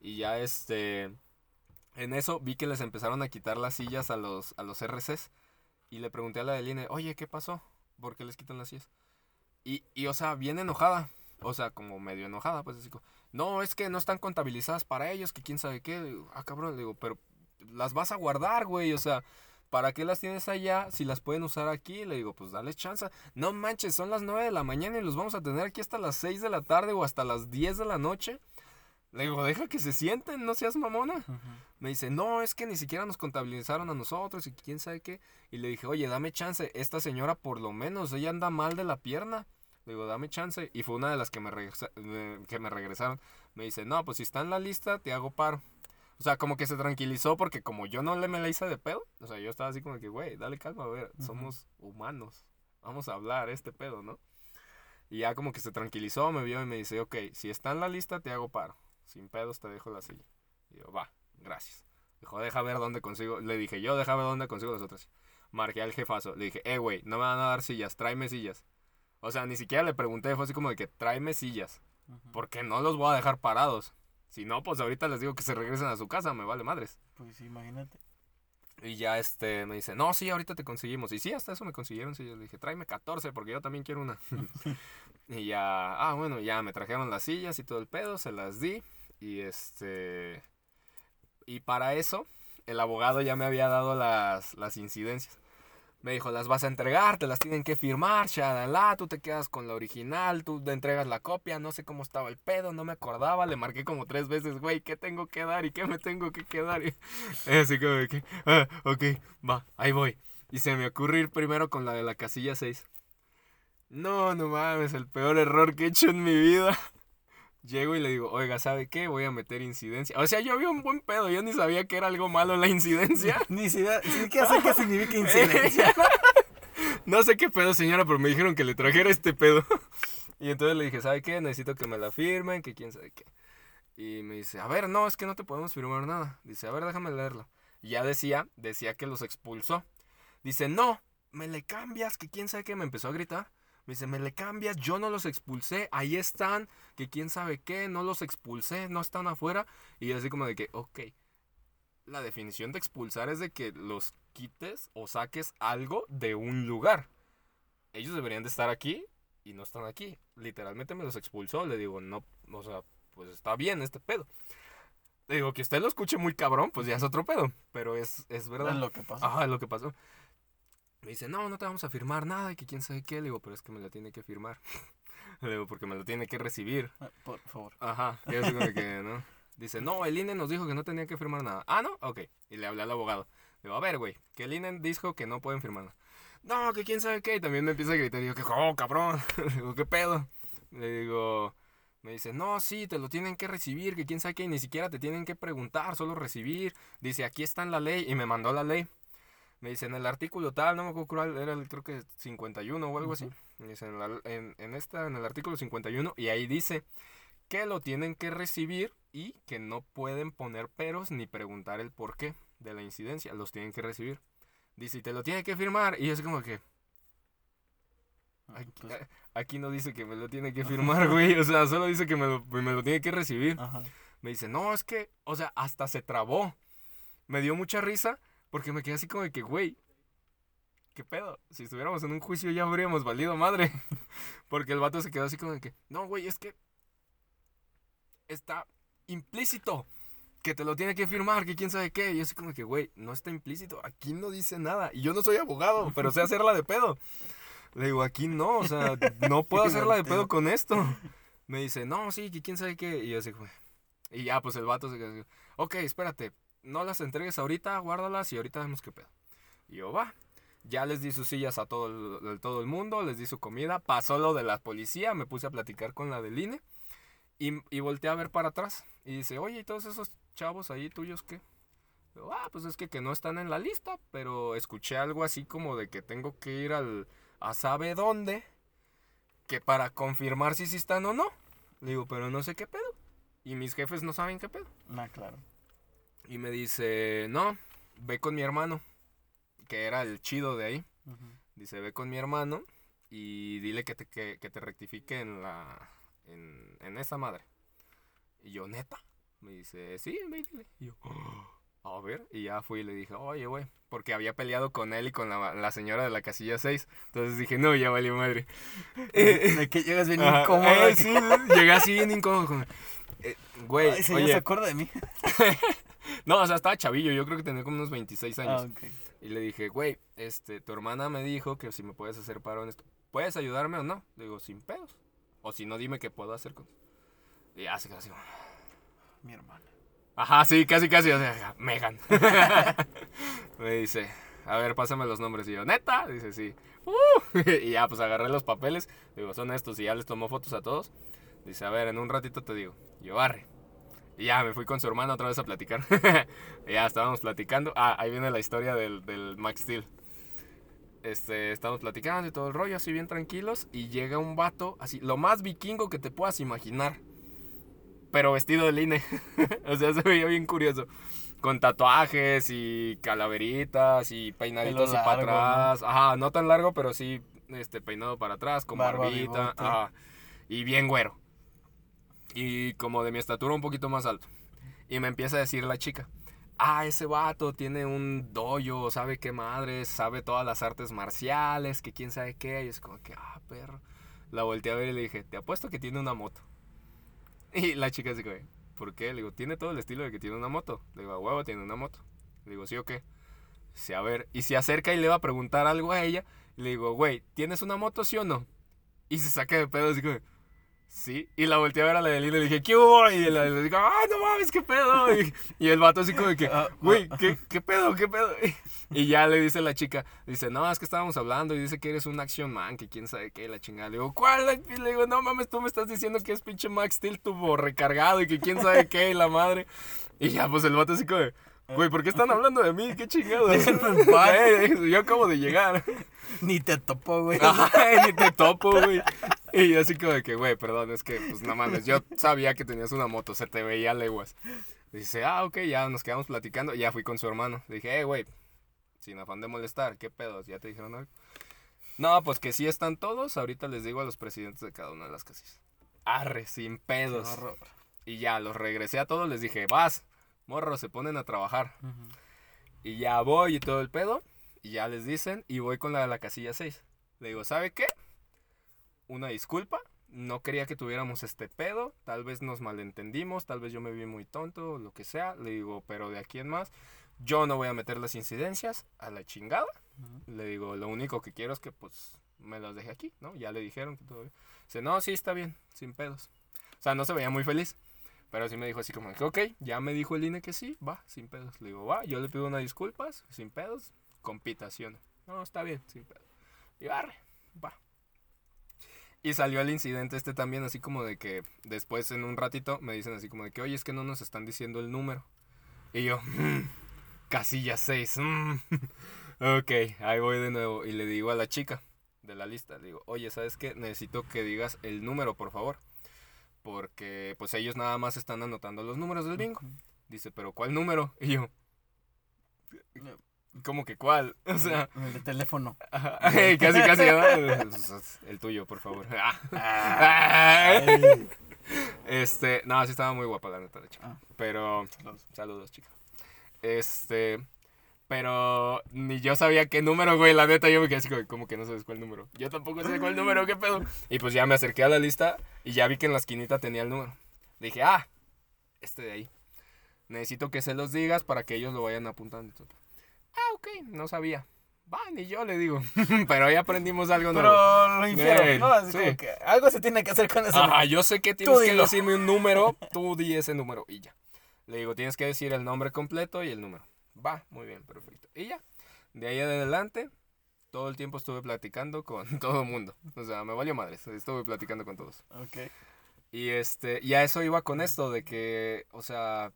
Y ya, este, en eso vi que les empezaron a quitar las sillas a los, a los RCs. Y le pregunté a la del INE, oye, ¿qué pasó? ¿Por qué les quitan las sillas? Y, y, o sea, bien enojada. O sea, como medio enojada, pues así como, no, es que no están contabilizadas para ellos, que quién sabe qué. Ah, cabrón, le digo, pero las vas a guardar, güey, o sea, ¿para qué las tienes allá si las pueden usar aquí? Le digo, pues dale chance. No manches, son las 9 de la mañana y los vamos a tener aquí hasta las 6 de la tarde o hasta las 10 de la noche. Le digo, deja que se sienten, no seas mamona. Me dice, no, es que ni siquiera nos contabilizaron a nosotros y quién sabe qué. Y le dije, oye, dame chance, esta señora por lo menos, ella anda mal de la pierna. Le digo, dame chance. Y fue una de las que me, regresa- eh, que me regresaron. Me dice, no, pues si está en la lista, te hago paro. O sea, como que se tranquilizó porque como yo no le me la hice de pedo, o sea, yo estaba así como que, güey, dale calma, a ver, somos humanos. Vamos a hablar este pedo, ¿no? Y ya como que se tranquilizó, me vio y me dice, ok, si está en la lista, te hago paro. Sin pedos te dejo la silla. Y yo, va, gracias. Dijo, deja ver dónde consigo. Le dije, yo, deja ver dónde consigo las otras. Marqué al jefazo. Le dije, eh, güey, no me van a dar sillas, tráeme sillas. O sea, ni siquiera le pregunté, fue así como de que tráeme sillas. Porque no los voy a dejar parados. Si no, pues ahorita les digo que se regresen a su casa, me vale madres. Pues sí, imagínate. Y ya este me dice, no, sí, ahorita te conseguimos. Y sí, hasta eso me consiguieron. Sí, yo le dije, tráeme 14 porque yo también quiero una. y ya, ah, bueno, ya me trajeron las sillas y todo el pedo, se las di. Y este. Y para eso, el abogado ya me había dado las, las incidencias. Me dijo, las vas a entregar, te las tienen que firmar, shalala, tú te quedas con la original, tú te entregas la copia, no sé cómo estaba el pedo, no me acordaba, le marqué como tres veces, güey, ¿qué tengo que dar y qué me tengo que quedar? Así como que, ah, ok, va, ahí voy. Y se me ocurre ir primero con la de la casilla 6. No, no mames, el peor error que he hecho en mi vida. Llego y le digo, oiga, ¿sabe qué? Voy a meter incidencia. O sea, yo había un buen pedo, yo ni sabía que era algo malo la incidencia. Ni siquiera, sé qué significa incidencia. no sé qué pedo, señora, pero me dijeron que le trajera este pedo. Y entonces le dije, ¿sabe qué? Necesito que me la firmen, que quién sabe qué. Y me dice, a ver, no, es que no te podemos firmar nada. Dice, a ver, déjame leerlo. Y ya decía, decía que los expulsó. Dice, no, me le cambias, que quién sabe qué. Me empezó a gritar. Me dice, me le cambias, yo no los expulsé, ahí están, que quién sabe qué, no los expulsé, no están afuera. Y yo así como de que, ok, la definición de expulsar es de que los quites o saques algo de un lugar. Ellos deberían de estar aquí y no están aquí. Literalmente me los expulsó, le digo, no, o sea, pues está bien este pedo. Le digo, que usted lo escuche muy cabrón, pues ya es otro pedo, pero es, es verdad. Es lo que pasa. Ajá, es lo que pasó. Me dice, no, no te vamos a firmar nada y que quién sabe qué. Le digo, pero es que me la tiene que firmar. Le digo, porque me lo tiene que recibir. Ah, Por favor. Ajá, y así como que, ¿no? Dice, no, el INE nos dijo que no tenía que firmar nada. Ah, ¿no? Ok. Y le hablé al abogado. Le digo, a ver, güey, que el INE dijo que no pueden firmar nada. No, que quién sabe qué. Y también me empieza a gritar. Y yo, que, oh, cabrón. Le digo, ¿qué pedo? Le digo, me dice, no, sí, te lo tienen que recibir, que quién sabe qué. Y ni siquiera te tienen que preguntar, solo recibir. Dice, aquí está en la ley. Y me mandó la ley. Me dice, en el artículo tal, no me acuerdo cuál, era el, creo que 51 o algo así. Me dice, en, la- en, en esta, en el artículo 51, y ahí dice que lo tienen que recibir y que no pueden poner peros ni preguntar el porqué de la incidencia, los tienen que recibir. Dice, y te lo tiene que firmar, y así como que, aquí, Pues, aquí no dice que me lo tiene que firmar, güey, o sea, solo dice que me lo, me lo tiene que recibir. ajá. Me dice, no, es que, o sea, hasta se trabó. Me dio mucha risa porque me quedé así como de que, güey, ¿qué pedo? Si estuviéramos en un juicio ya habríamos valido madre. porque el vato se quedó así como de que, no, güey, es que está implícito que te lo tiene que firmar, que quién sabe qué. Y yo así como de que, güey, no está implícito, aquí no dice nada. Y yo no soy abogado, pero sé hacerla de pedo. Le digo, aquí no, o sea, no puedo hacerla de pedo con esto. Me dice, no, sí, que quién sabe qué. Y yo así, güey. Y ya, pues el vato se quedó así, ok, espérate, no las entregues ahorita, guárdalas y ahorita vemos qué pedo. Y yo, va. Ya les di sus sillas a todo el, todo el mundo, les di su comida, pasó lo de la policía, me puse a platicar con la del INE y, y volteé a ver para atrás. Y dice, oye, ¿y todos esos chavos ahí tuyos qué? Ah, pues es que, que no están en la lista, pero escuché algo así como de que tengo que ir al, a sabe dónde que para confirmar si están o no. Le digo, pero no sé qué pedo. Y mis jefes no saben qué pedo. Ah, claro. Y me dice, no, ve con mi hermano, que era el chido de ahí. Dice, ve con mi hermano y dile que te, que, que te rectifique en la. En, en esa madre. Y yo, neta. Me dice, sí, ve y dile. Y yo, "Oh, a ver. Y ya fui y le dije, oye, güey. Porque había peleado con él y con la, la señora de la casilla 6. Entonces dije, no, ya valió madre. De que llegas bien Ajá, incómodo. eh, sí, llegué así bien incómodo. eh, güey, Ay, señor, ¿se oye. acuerda de mí? No, o sea, estaba chavillo. Yo creo que tenía como unos 26 años. Ah. Y le dije, güey, este, tu hermana me dijo que si me puedes hacer paro en esto. ¿Puedes ayudarme o no? Le digo, sin pedos. O si no, dime qué puedo hacer con... Y así. como, Mi hermana. Ajá, sí, casi, casi. O sea, Megan. me dice, a ver, pásame los nombres. Y yo, ¿neta? Dice, sí. "Uh". y ya, pues agarré los papeles. Digo, son estos. Y ya les tomó fotos a todos. Dice, a ver, en un ratito te digo. Yo, arre. Y ya, me fui con su hermana otra vez a platicar. ya, estábamos platicando. Ah, ahí viene la historia del, del Max Steel. Este, estábamos platicando y todo el rollo, así bien tranquilos. Y llega un vato, así, lo más vikingo que te puedas imaginar. Pero vestido de INE. o sea, se veía bien curioso. Con tatuajes y calaveritas y peinaditos y para atrás. Ajá, no tan largo, pero sí este, peinado para atrás, con Barba, barbita. Ajá, y bien güero. Y como de mi estatura un poquito más alto. Y me empieza a decir la chica. Ah, ese vato tiene un dojo, sabe qué madre, sabe todas las artes marciales, que quién sabe qué. Y es como que, ah, perro. La volteé a ver y le dije, te apuesto que tiene una moto. Y la chica así como, ¿por qué? Le digo, tiene todo el estilo de que tiene una moto. Le digo, a huevo, tiene una moto. Le digo, ¿sí o qué? Dice, a ver, y se acerca y le va a preguntar algo a ella. Le digo, güey, ¿tienes una moto, sí o no? Y se saca de pedo sí. Y la volteé a ver a la de Lina y le dije, ¿qué hubo? Y la le digo, ah, no mames, ¿qué pedo? Y, y el vato así como de que, Ah, güey, ah. ¿qué, ¿qué pedo? ¿Qué pedo? Y ya le dice la chica, dice, no, es que estábamos hablando y dice que eres un action man, que quién sabe qué, la chingada. Le digo, ¿cuál? Y le digo, no mames, tú me estás diciendo que es pinche Max Steel tuvo recargado y que quién sabe qué, y la madre. Y ya, pues el vato así como de, güey, ¿por qué están hablando de mí? ¿Qué chingados? Eh, Yo acabo de llegar. Ni te topó, güey. Ajá, ni te topo, güey. Y yo así como de que, güey, perdón, es que, pues, no mames, yo sabía que tenías una moto, se te veía a leguas. Dice, ah, ok, ya nos quedamos platicando. Ya fui con su hermano. Le dije, eh, güey, sin afán de molestar, ¿qué pedos? ¿Ya te dijeron algo? No, pues que sí están todos. Ahorita les digo a los presidentes de cada una de las casillas. Arre, sin pedos. Y ya, los regresé a todos, les dije, vas, morro, se ponen a trabajar. Y ya voy y todo el pedo. Y ya les dicen. Y voy con la de la casilla 6. Le digo, ¿sabe qué? Una disculpa. No quería que tuviéramos este pedo. Tal vez nos malentendimos. Tal vez yo me vi muy tonto. Lo que sea. Le digo, pero de aquí en más. Yo no voy a meter las incidencias a la chingada. Le digo, lo único que quiero es que pues me las deje aquí, ¿no? Ya le dijeron que todo bien. Dice, no, sí, está bien, sin pedos. O sea, no se veía muy feliz. Pero sí me dijo así como que, ok, ya me dijo el INE que sí, va, sin pedos. Le digo, va, yo le pido unas disculpas, sin pedos, compitación. No, está bien, sin pedos. Y arre, va. Y salió el incidente este también, así como de que después en un ratito me dicen así como de que, oye, es que no nos están diciendo el número. Y yo, "Mm, casilla 6. ok, ahí voy de nuevo. Y le digo a la chica de la lista, le digo, oye, ¿sabes qué? Necesito que digas el número, por favor. Porque pues ellos nada más están anotando los números del bingo. Dice, pero ¿cuál número? Y yo, ¿cómo que cuál? O sea, El de teléfono. ajá, casi, casi, ¿no? el tuyo, por favor. Ay. Este, no, sí estaba muy guapa la neta la chica. Ah. Pero, Saludos. saludos, chica. Este, pero ni yo sabía qué número, güey, la neta, yo me quedé así como, ¿cómo que no sabes cuál número? Yo tampoco sé cuál número, qué pedo. Y pues ya me acerqué a la lista y ya vi que en la esquinita tenía el número. Dije, ah, este de ahí. Necesito que se los digas para que ellos lo vayan apuntando. Ah, ok, no sabía. Va, ni yo le digo. pero ahí aprendimos algo nuevo. Pero lo hicieron, ¿no? Así sí. como que algo se tiene que hacer con eso. Ajá, yo sé que tienes que dilo. decirme un número, tú di ese número y ya. Le digo, tienes que decir el nombre completo y el número. Va, muy bien, perfecto. Y ya. De ahí adelante, todo el tiempo estuve platicando con todo el mundo. O sea, me valió madres, estuve platicando con todos. Ok. Y este, y a eso iba con esto de que, o sea,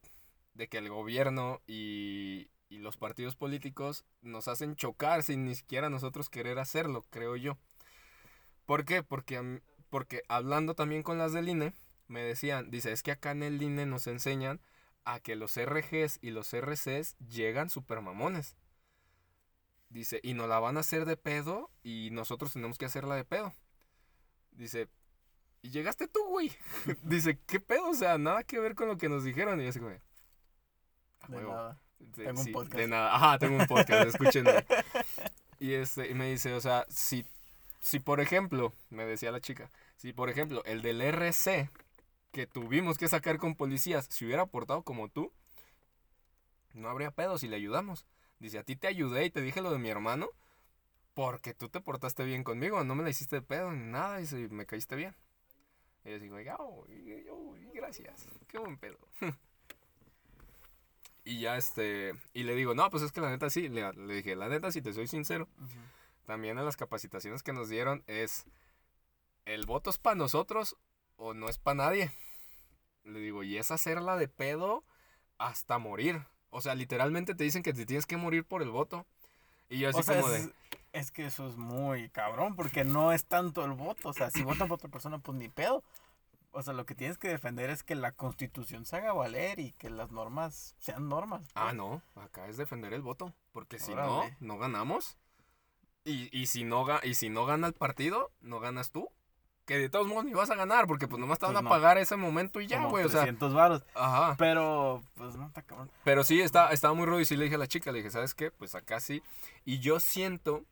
de que el gobierno y, y los partidos políticos nos hacen chocar sin ni siquiera nosotros querer hacerlo, creo yo. ¿Por qué? Porque Porque hablando también con las del INE, me decían, dice, es que acá en el INE nos enseñan a que los RGs y los RCs llegan super mamones. Dice, y nos la van a hacer de pedo y nosotros tenemos que hacerla de pedo. Dice, y llegaste tú, güey. Dice, ¿qué pedo? O sea, nada que ver con lo que nos dijeron. Y yo así como, "A De huevo". nada. Sí, Tengo un podcast. De nada. Ajá, tengo un podcast, escúchenme. Y, este, y me dice, o sea, si, si por ejemplo, me decía la chica, si por ejemplo el del RC que tuvimos que sacar con policías, si hubiera portado como tú, no habría pedo si le ayudamos. Dice, a ti te ayudé y te dije lo de mi hermano porque tú te portaste bien conmigo, no me la hiciste de pedo ni nada, y me caíste bien. Y yo digo, "Oh, oh, gracias, qué buen pedo. Y ya este, y le digo, no, pues es que la neta sí, le, le dije, la neta si te soy sincero, también en las capacitaciones que nos dieron es, el voto es para nosotros o no es para nadie. Le digo, y es hacerla de pedo hasta morir. O sea, literalmente te dicen que te tienes que morir por el voto. Y yo así O sea, como es, de, es que eso es muy cabrón, porque no es tanto el voto. O sea, si votan por otra persona, pues ni pedo. O sea, lo que tienes que defender es que la constitución se haga valer y que las normas sean normas. ah, pues. no, acá es defender el voto. Porque si no, no ganamos. Y, y, si no, ga- y si no gana el partido, no ganas tú. Que de todos modos ni vas a ganar, porque pues nomás te van Pues a pagar ese momento y ya, güey. O sea, 300 varos. ajá. Pero, pues no, está cabrón. Pero sí, está, estaba muy rudo y sí le dije a la chica, le dije, ¿sabes qué? Pues acá sí. Y yo siento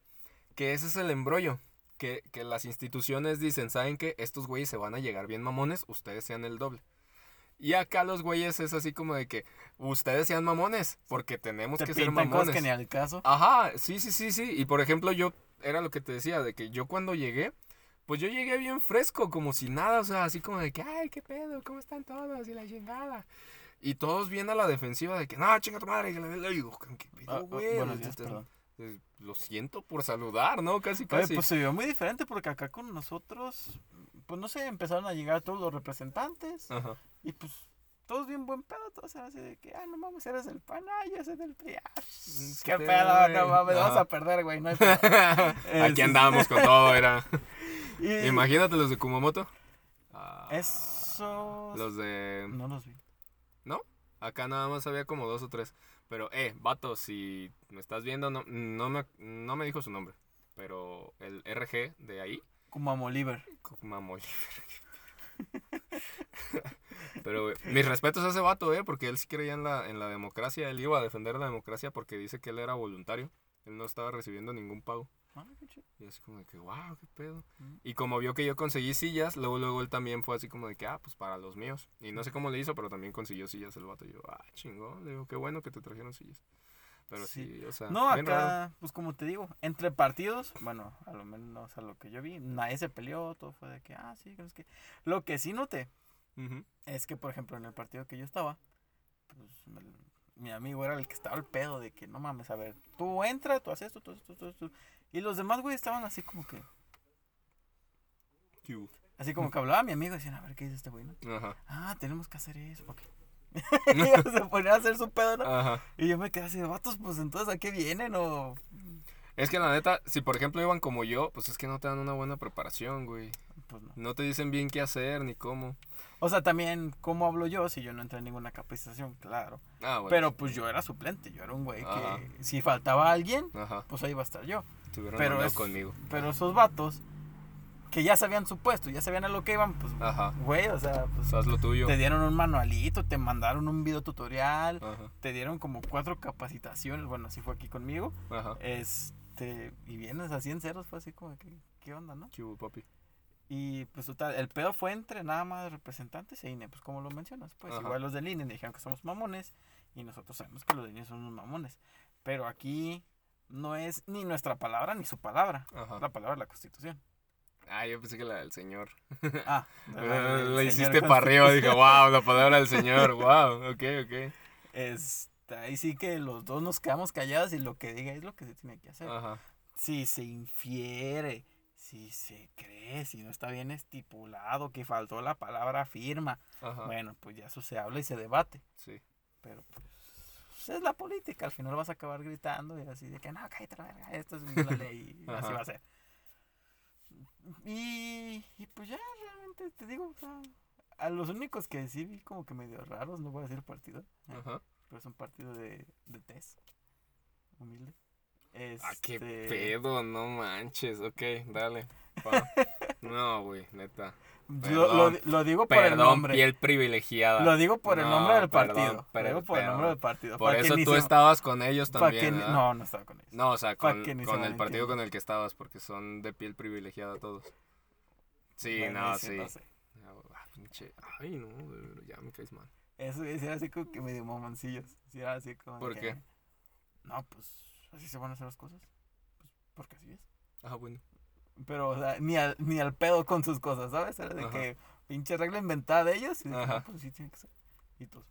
que ese es el embrollo. Que, que las instituciones dicen, ¿saben qué? Estos güeyes se van a llegar bien mamones, ustedes sean el doble. Y acá los güeyes es así como de que ustedes sean mamones, porque tenemos Te que ser pintan cosas mamones. que ni al caso. Ajá, sí, sí, sí, sí. Y por ejemplo, yo, era lo que te decía, de que yo cuando llegué, pues yo llegué bien fresco, como si nada, o sea, así como de que, ay, qué pedo, ¿cómo están todos? Y la chingada. Y todos bien a la defensiva de que, no, chinga tu madre, que la le digo, ¿qué pedo, Ah, ah, güey? perdón. eh, Lo siento por saludar, ¿no? Casi, Oye, casi. pues se vio muy diferente porque acá con nosotros, pues no sé, empezaron a llegar todos los representantes Ajá. y pues todos bien buen pedo, todos eran así de que, ah, no mames, eres del PAN, ah, yo soy del PRI. ah, qué pedo, no mames, vas Ajá. a perder, güey, no hay pedo. Aquí andábamos con todo, era. Y Imagínate los de Kumamoto. Ah, Eso... Los de. No los vi. Acá nada más había como dos o tres. Pero, eh, vato, si me estás viendo, no, no, me, no me dijo su nombre. Pero el RG de ahí, Kumamo Liver. Pero mis respetos a ese vato, eh, porque él sí creía en la, en la democracia. Él iba a defender la democracia porque dice que él era voluntario. Él no estaba recibiendo ningún pago. Ah. Y así como de que, wow, qué pedo. Mm. Y como vio que yo conseguí sillas, luego, luego él también fue así como de que, ah, pues para los míos. Y no sé cómo le hizo, pero también consiguió sillas el vato. Y yo, ah, chingón. Le digo, qué bueno que te trajeron sillas. Pero sí, Sí. o sea, No, bien raro. acá, pues como te digo, entre partidos, bueno, a lo menos a lo que yo vi, nadie se peleó, todo fue de que, ah, sí, que sé qué. Lo que sí noté Es que, por ejemplo, en el partido que yo estaba, pues el- mi amigo era el que estaba al pedo de que, no mames, a ver, tú entra, tú haces esto, tú haces esto, tú esto. Y los demás, güey, estaban así como que, así como que hablaba mi amigo y decían, a ver, ¿qué dice este güey, no? Ajá. Ah, tenemos que hacer eso, ok. se ponían a hacer su pedo, ¿no? Ajá. Y yo me quedé así de vatos, pues entonces, ¿a qué vienen? O, Es que la neta, si por ejemplo iban como yo, pues es que no te dan una buena preparación, güey. pues no. No te dicen bien qué hacer ni cómo. O sea, también, ¿cómo hablo yo si yo no entré en ninguna capacitación? Claro. Ah, bueno. Pero pues yo era suplente, yo era un güey Ajá. que si faltaba alguien, Ajá. pues ahí iba a estar yo. Estuvieron Pero es- conmigo. Pero esos vatos que ya sabían su puesto, ya sabían a lo que iban, pues, Ajá. güey, o sea, pues Haz lo tuyo. te dieron un manualito, te mandaron un video tutorial, Ajá. te dieron como cuatro capacitaciones, bueno, así fue aquí conmigo. Ajá. Este, y vienes así en ceros, fue así como que, ¿qué onda, no? ¿Qué hubo, papi? Y pues total, el pedo fue entre nada más representantes e INE, pues como lo mencionas, pues Ajá. igual los del INE dijeron que somos mamones y nosotros sabemos que los del INE son unos mamones. Pero aquí no es ni nuestra palabra ni su palabra, Ajá. la palabra de la constitución. Ah, yo pensé que la del señor. Ah, La señor hiciste para arriba, dije, wow, la palabra del señor, wow, ok, ok. Este, ahí sí que los dos nos quedamos callados y lo que diga es lo que se tiene que hacer. Ajá. Si se infiere, si se cree, si no está bien estipulado, que faltó la palabra firma, Ajá. bueno, pues ya eso se habla y se debate. Sí. Pero pues es la política, al final vas a acabar gritando y así de que no, cállate la verga, esto es la ley y así va a ser. Y Y, pues ya, realmente te digo, o sea, a los únicos que sí vi como que medio raros, no voy a decir partido, Ajá. Pero es un partido de, de test, humilde. Ah, qué Este, pedo, no manches. Ok, dale. No, güey, neta. Lo, lo, digo por el nombre. piel privilegiada. Lo digo por el No, nombre del perdón, partido. lo digo por el nombre del partido. Por eso tú se- estabas con ellos también. No, no estaba con ellos. No, o sea, con, el partido con el que estabas, porque son de piel privilegiada todos. Sí, no, sí. no sé. Ah. Ay, no, ya me caes mal. Eso era así como que medio mamoncillos. Sí, era así como. ¿Por que, qué? No, pues así se van a hacer las cosas. Pues porque así es. Ah, bueno. Pero, o sea, ni al, ni al pedo con sus cosas, ¿sabes? Era de Ajá. que pinche regla inventada de ellos. Y de que, no, pues sí tiene que ser. Y todos.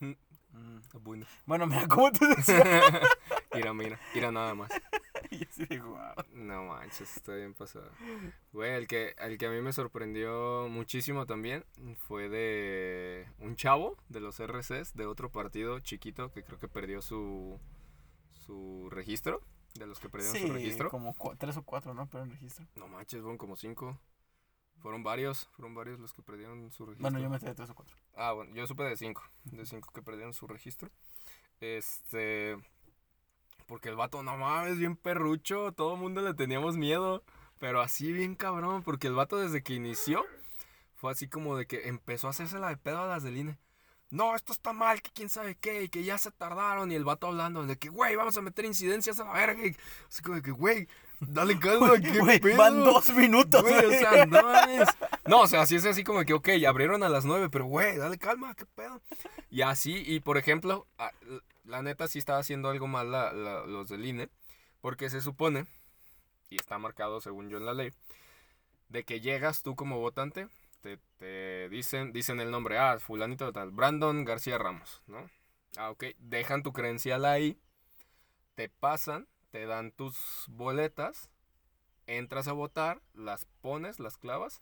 Mm. Bueno. Bueno, mira, ¿cómo te decía? mira, mira, mira nada más. y yo así de guau. No manches, está bien pasado. Güey, el que, el que a mí me sorprendió muchísimo también fue de un chavo de los RCs de otro partido chiquito que creo que perdió su, su registro. De los que perdieron su registro. como tres o cuatro, ¿no? Pero en registro. No manches, fueron como cinco. Fueron varios, fueron varios los que perdieron su registro. Bueno, yo me de tres o cuatro. Ah, bueno, yo supe de cinco. De cinco que perdieron su registro. Este. Porque el vato, no mames, bien perrucho. Todo el mundo le teníamos miedo. Pero así bien cabrón. Porque el vato desde que inició. Fue así como de que empezó a hacerse la de pedo a las del INE. No, esto está mal, que quién sabe qué, y que ya se tardaron. Y el vato hablando de que, güey, vamos a meter incidencias a la verga. y así como de que, güey, dale calma, qué Güey, pedo. van dos minutos. Güey, o sea, no mames. No, o sea, sí es así como que, ok, abrieron a las nueve, pero güey, dale calma, qué pedo. Y así, y por ejemplo, la neta sí estaba haciendo algo mal la- la- los del INE, porque se supone, y está marcado según yo en la ley, de que llegas tú como votante, te, te dicen, dicen el nombre, ah, fulanito de tal, Brandon García Ramos, ¿no? Ah, ok, dejan tu credencial ahí, te pasan, te dan tus boletas, entras a votar, las pones, las clavas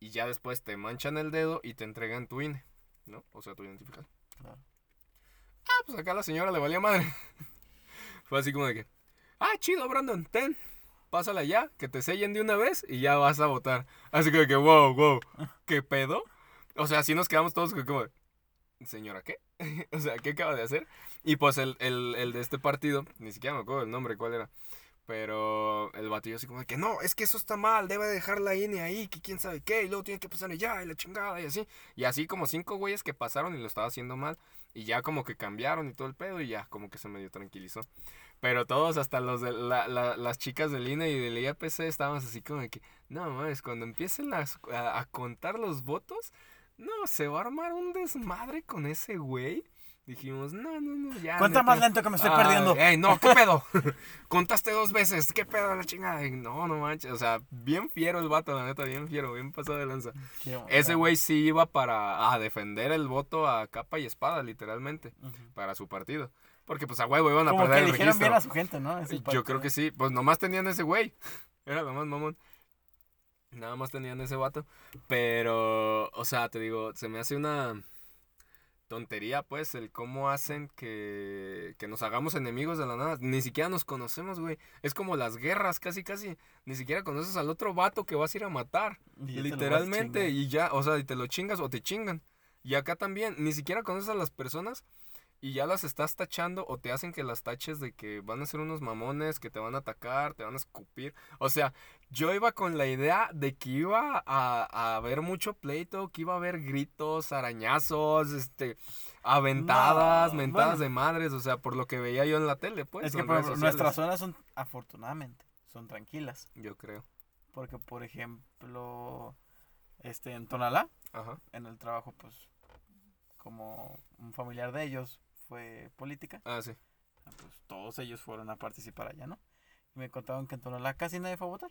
y ya después te manchan el dedo y te entregan tu INE, ¿no? O sea, tu identificador. Claro. Ah, pues acá a la señora le valía madre. Fue así como de que, ah, chido, Brandon, ten, pásala ya, que te sellen de una vez y ya vas a votar. Así como que, wow, wow, ¿qué pedo? O sea, así nos quedamos todos como, señora, ¿qué? o sea, ¿qué acaba de hacer? Y pues el, el, el de este partido, ni siquiera me acuerdo el nombre, cuál era. Pero el batillo así como de que no, es que eso está mal, debe dejar la INE ahí, que quién sabe qué, y luego tiene que pasar ya, y la chingada, y así. Y así como cinco güeyes que pasaron y lo estaba haciendo mal, y ya como que cambiaron y todo el pedo, y ya como que se medio tranquilizó. Pero todos, hasta los de la- la- las chicas del INE y del IAPC, estábamos así como de que, no mames, cuando empiecen a, a- a contar los votos, no, se va a armar un desmadre con ese güey. Dijimos, no, no, no, ya. Cuenta neta. más lento que me estoy Ah, perdiendo. Ey, no, ¿qué pedo? Contaste dos veces, ¿qué pedo la chingada? Y no, no manches, o sea, bien fiero el vato, la neta, bien fiero, bien pasado de lanza. Ese güey sí iba para a defender el voto a capa y espada, literalmente, Ujú. para su partido. Porque pues a huevo iban a Como que perder el eligieron bien registro. a su gente, ¿no? Ese Yo creo que sí, pues nomás tenían ese güey. Era lo más mamón. Nada más tenían ese vato. Pero, o sea, te digo, se me hace una tontería, pues, el cómo hacen que, que nos hagamos enemigos de la nada. Ni siquiera nos conocemos, güey. Es como las guerras, casi, casi. Ni siquiera conoces al otro vato que vas a ir a matar. Y Literalmente, y ya, o sea, y te lo chingas o te chingan. Y acá también, ni siquiera conoces a las personas y ya las estás tachando o te hacen que las taches de que van a ser unos mamones, que te van a atacar, te van a escupir. O sea, yo iba con la idea de que iba a, a haber mucho pleito, que iba a haber gritos, arañazos, este, aventadas, No, mentadas bueno. de madres, o sea, por lo que veía yo en la tele, pues. Es que por nuestras zonas son, afortunadamente, son tranquilas. Yo creo. Porque, por ejemplo, este, en Tonalá, Ajá. en el trabajo, pues, como un familiar de ellos fue política, Ah, sí. pues todos ellos fueron a participar allá, ¿no? Y me contaban que en Tonalá casi nadie fue a votar.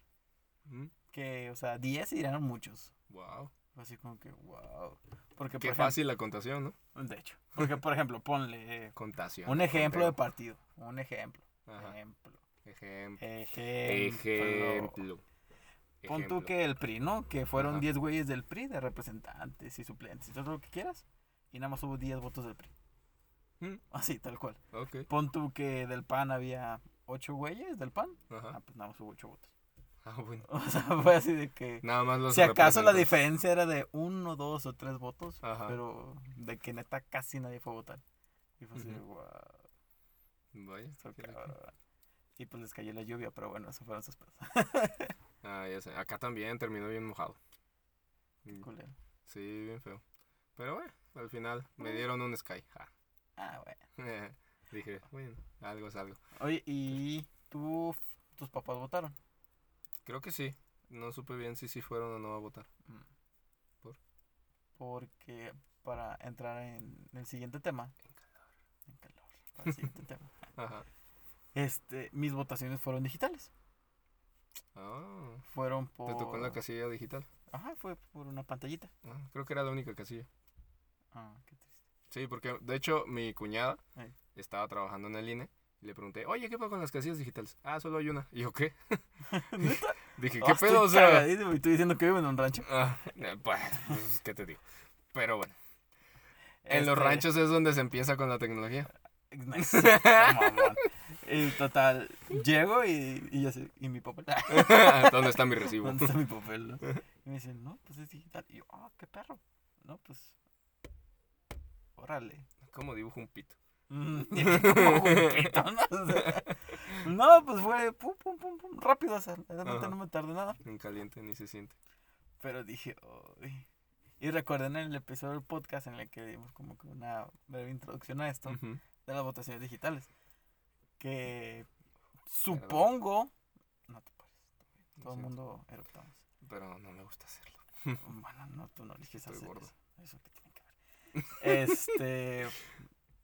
Mm, Que, o sea, 10 irán muchos. Wow. Así como que, wow. Porque, Qué por fácil la contación, ¿no? de hecho. Porque, por ejemplo, ponle eh, Contación. un ejemplo de partido. Un ejemplo. Ajá. Ejemplo. Ejemplo. Ejemplo. Pon tú que el PRI, ¿no? Que fueron Ajá. 10 güeyes del PRI, de representantes y suplentes y todo lo que quieras. Y nada más hubo 10 votos del PRI. Mm, Así, tal cual. Pon tú que del PAN había 8 güeyes del PAN. Ajá. Ah, pues nada más hubo 8 votos. Ah, bueno. O sea, fue así de que... Nada más los Si acaso la diferencia era de uno, dos o tres votos, Ajá. pero de que neta casi nadie fue a votar. Y fue así, de, Ujú. wow, Vaya, está qué loco. cabrón". Y pues les cayó la lluvia, pero bueno, eso fueron sus pedos. Ah, ya sé. Acá también terminó bien mojado. Culero. Sí, bien feo. Pero bueno, al final me dieron un Sky. Ja. Ah, bueno. Dije, bueno, algo es algo. Oye, ¿y tú, tus papás votaron? Creo que sí. No supe bien si sí fueron o no a votar. Mm. ¿Por? Porque para entrar en el siguiente tema. En calor. En calor. Para el siguiente tema. Ajá. Este, mis votaciones fueron digitales. Ah, Fueron por. te tocó en la casilla digital. Ajá, fue por una pantallita. Ah, creo que era la única casilla. Ah, qué triste. Sí, porque de hecho mi cuñada estaba trabajando en el INE y le pregunté, oye, ¿qué pasa con las casillas digitales? Ah, solo hay una. Y yo, ¿qué? ¿Neta? Dije, Ah, ¿qué estoy pedo? O sea, y tú diciendo que vivo en un rancho. ah, eh, pues, pues, ¿qué te digo? Pero bueno, en los Este, ranchos es donde se empieza con la tecnología. mamón. Y total, llego y, y yo sé, ¿y mi papel? ¿Dónde está mi recibo? ¿Dónde está mi papel? no? Y me dicen, no, pues es digital. Y yo, ah, qué perro. No, pues. Órale. ¿Cómo dibujo un pito? Mm, como un pito, ¿no? O sea, no, pues fue pum, pum, pum, pum, rápido hacer. Realmente Ajá. no me tardé nada. En caliente ni se siente. Pero dije, "Ay". Y recuerden el episodio del podcast en el que dimos como que una breve introducción a esto Ujú. de las votaciones digitales. Que supongo. No te pares. Todo el mundo eruptamos. Pero no me gusta hacerlo. Bueno, no, tú no eliges Estoy hacer gordo. eso. Eso que. Este.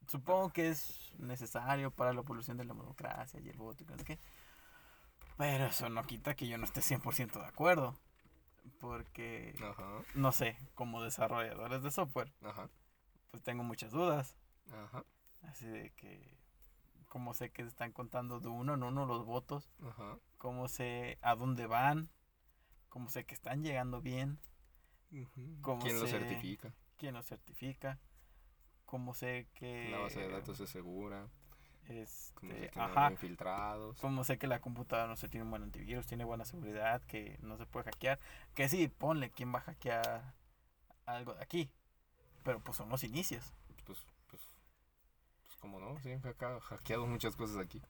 supongo que es necesario para la evolución de la democracia y el voto y no sé qué. Pero eso no quita que yo no esté 100% de acuerdo. Porque, Ajá, no sé, como desarrolladores de software, ajá, pues tengo muchas dudas. ajá, Así de que, cómo sé que se están contando de uno en uno los votos, ajá. cómo sé a dónde van, cómo sé que están llegando bien. ¿Cómo ¿Quién lo certifica? Quién los certifica, cómo sé que... La base de datos es segura. Este, Como sé que no ajá, hay infiltrados. cómo sé que la computadora no se tiene un buen antivirus, tiene buena seguridad, que no se puede hackear. Que sí, ponle quién va a hackear algo de aquí. Pero pues son los inicios. Pues, pues, pues como no, sí han hackeado, hackeado muchas cosas aquí.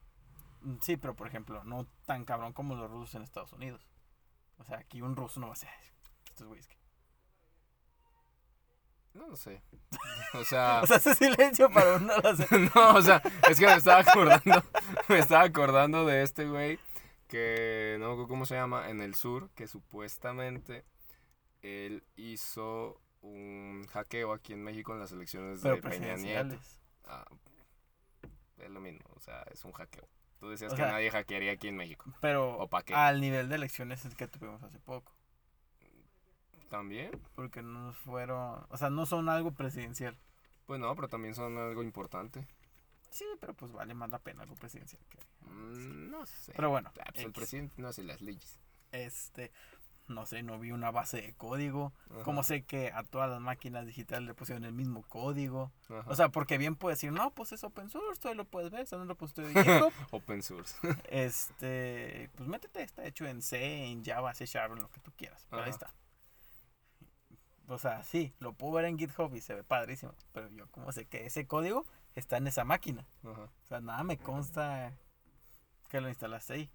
Mm, Sí, pero por ejemplo, no tan cabrón como los rusos en Estados Unidos. O sea, aquí un ruso no va a ser estos güeyes. que-". No lo sé. O sea, O sea, ese silencio para hace. no, o sea, es que me estaba acordando, me estaba acordando de este güey que no me acuerdo cómo se llama, en el sur, que supuestamente él hizo un hackeo aquí en México en las elecciones Pero de Peña Nieto. Ah, es lo mismo, o sea, es un hackeo. Tú decías O que sea, nadie hackearía aquí en México. Pero ¿O qué? al nivel de elecciones es que tuvimos hace poco. También, Porque no fueron. O sea, no son algo presidencial. pues no, pero también son algo importante. Sí, pero pues vale más la pena algo presidencial que. Mm, no sé. Pero bueno, Ah, pues el presidente no hace las leyes. Este. No sé, no vi una base de código. Ajá, Como sé que a todas las máquinas digitales le pusieron el mismo código. ajá. O sea, porque bien puedes decir, no, pues es open source, ahí lo puedes ver, está en el repositorio de GitHub. Open source. este, pues métete, está hecho en C, en Java, C Sharp, en lo que tú quieras. Pero ahí está. O sea, sí, lo puedo ver en GitHub y se ve padrísimo. Pero yo como sé que ese código está en esa máquina. O sea, nada me consta que lo instalaste ahí.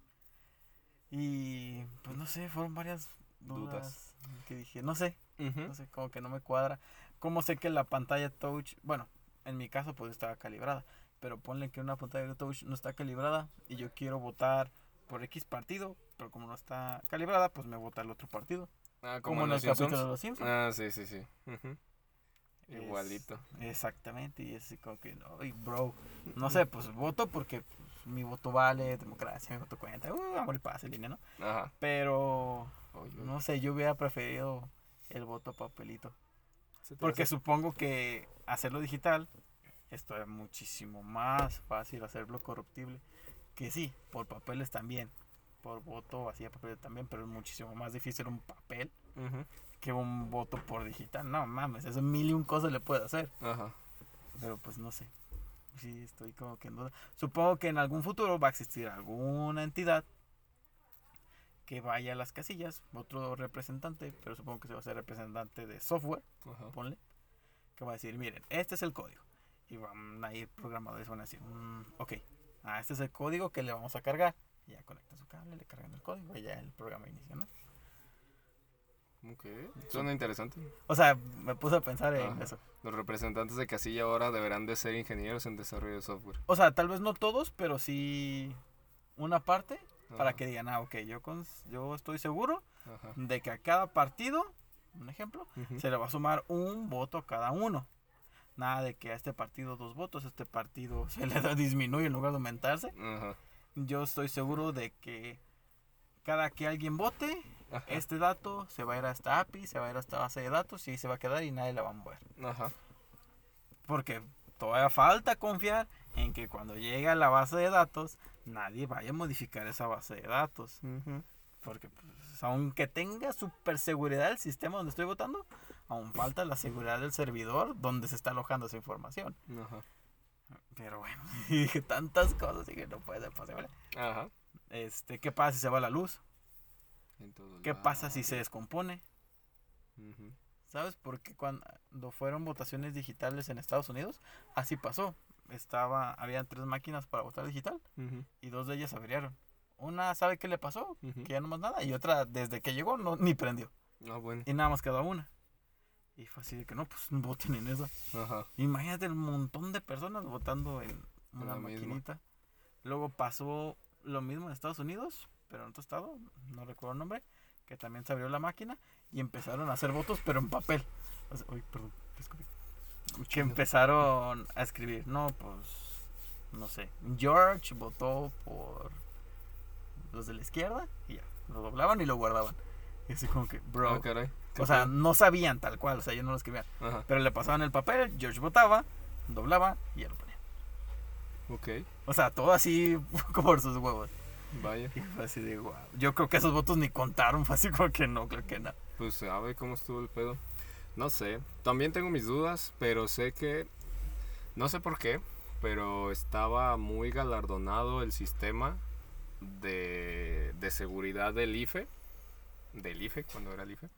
Y pues no sé, fueron varias dudas, Dudas. que dije, no sé, no sé, como que no me cuadra. ¿Cómo sé que la pantalla touch, bueno, en mi caso pues estaba calibrada, pero ponle que una pantalla de touch no está calibrada y yo quiero votar por X partido, pero como no está calibrada, pues me vota el otro partido. Ah, Como, en en el los capítulo de Simpsons. los Simpsons. Ah, sí, sí, sí. Ujú. Es- Igualito. Exactamente, y es así como que, ay, bro, no sé, pues voto porque pues, mi voto vale, democracia, mi voto cuenta, uh, amor y paz, en línea, ¿no? Ajá. Pero, Oye, no sé, yo hubiera preferido el voto a papelito. ¿se te Porque hace? supongo que hacerlo digital, esto es muchísimo más fácil hacerlo corruptible. Que sí, por papeles también, por voto así a papel también, pero es muchísimo más difícil un papel Ujú. que un voto por digital. No mames, eso mil y un cosas le puede hacer. Ajá. Pero pues no sé. Sí, estoy como que en duda. Supongo que en algún futuro va a existir alguna entidad que vaya a las casillas, otro representante, pero supongo que se va a ser representante de software, Ajá. ponle, que va a decir, miren, este es el código. Y van a ir programadores, van a decir, "Mm, ok, ah, este es el código que le vamos a cargar. Ya conectan su cable, le cargan el código y ya el programa inicia, ¿no? Ok. Suena interesante. O sea, me puse a pensar en Ajá. eso. Los representantes de casilla ahora deberán de ser ingenieros en desarrollo de software. O sea, tal vez no todos, pero sí una parte para Ajá, que digan, ah, ok, yo, cons- yo estoy seguro Ajá. de que a cada partido, un ejemplo, se le va a sumar un voto a cada uno. Nada de que a este partido dos votos, a este partido se le da- disminuye en lugar de aumentarse. Ajá. Yo estoy seguro de que cada que alguien vote, Ajá. este dato se va a ir a esta API, se va a ir a esta base de datos y ahí se va a quedar y nadie la va a mover. Ajá. Porque todavía falta confiar en que cuando llegue a la base de datos, nadie vaya a modificar esa base de datos. Porque pues, aunque tenga super seguridad el sistema donde estoy votando, aún falta la seguridad del servidor donde se está alojando esa información. Ajá. Pero bueno, dije tantas cosas y que no puede ser posible. Ajá. Este, ¿qué pasa si se va la luz? En ¿Qué pasa si se descompone? Ujú. ¿Sabes? Porque cuando fueron votaciones digitales en Estados Unidos, así pasó. Estaba, habían tres máquinas para votar digital y dos de ellas se abrieron. Una sabe qué le pasó, que ya no más nada, y otra desde que llegó no ni prendió. Ah, bueno. Y nada más quedó una. Y fue así de que no, pues voten en esa. Ajá. Imagínate el montón de personas votando en una la misma. maquinita. Luego pasó lo mismo en Estados Unidos, pero en otro estado, no recuerdo el nombre, que también se abrió la máquina y empezaron a hacer votos, pero en papel. O sea, uy, perdón, te escupí. Que empezaron a escribir, no, pues, no sé, George votó por los de la izquierda y ya, lo doblaban y lo guardaban. Y así como que, bro, Ah, caray. ¿Qué o sea, no sabían tal cual, o sea, ellos no lo escribían. Ajá. Pero le pasaban el papel, George votaba, doblaba y ya lo ponía. Ok. O sea, todo así por sus huevos. Vaya. Y fue así de wow. Yo creo que esos votos ni contaron, fue así como que no, creo que no. Pues sabe cómo estuvo el pedo. No sé. También tengo mis dudas, pero sé que. No sé por qué, pero estaba muy galardonado el sistema de, de seguridad del IFE. Del IFE, cuando era el IFE.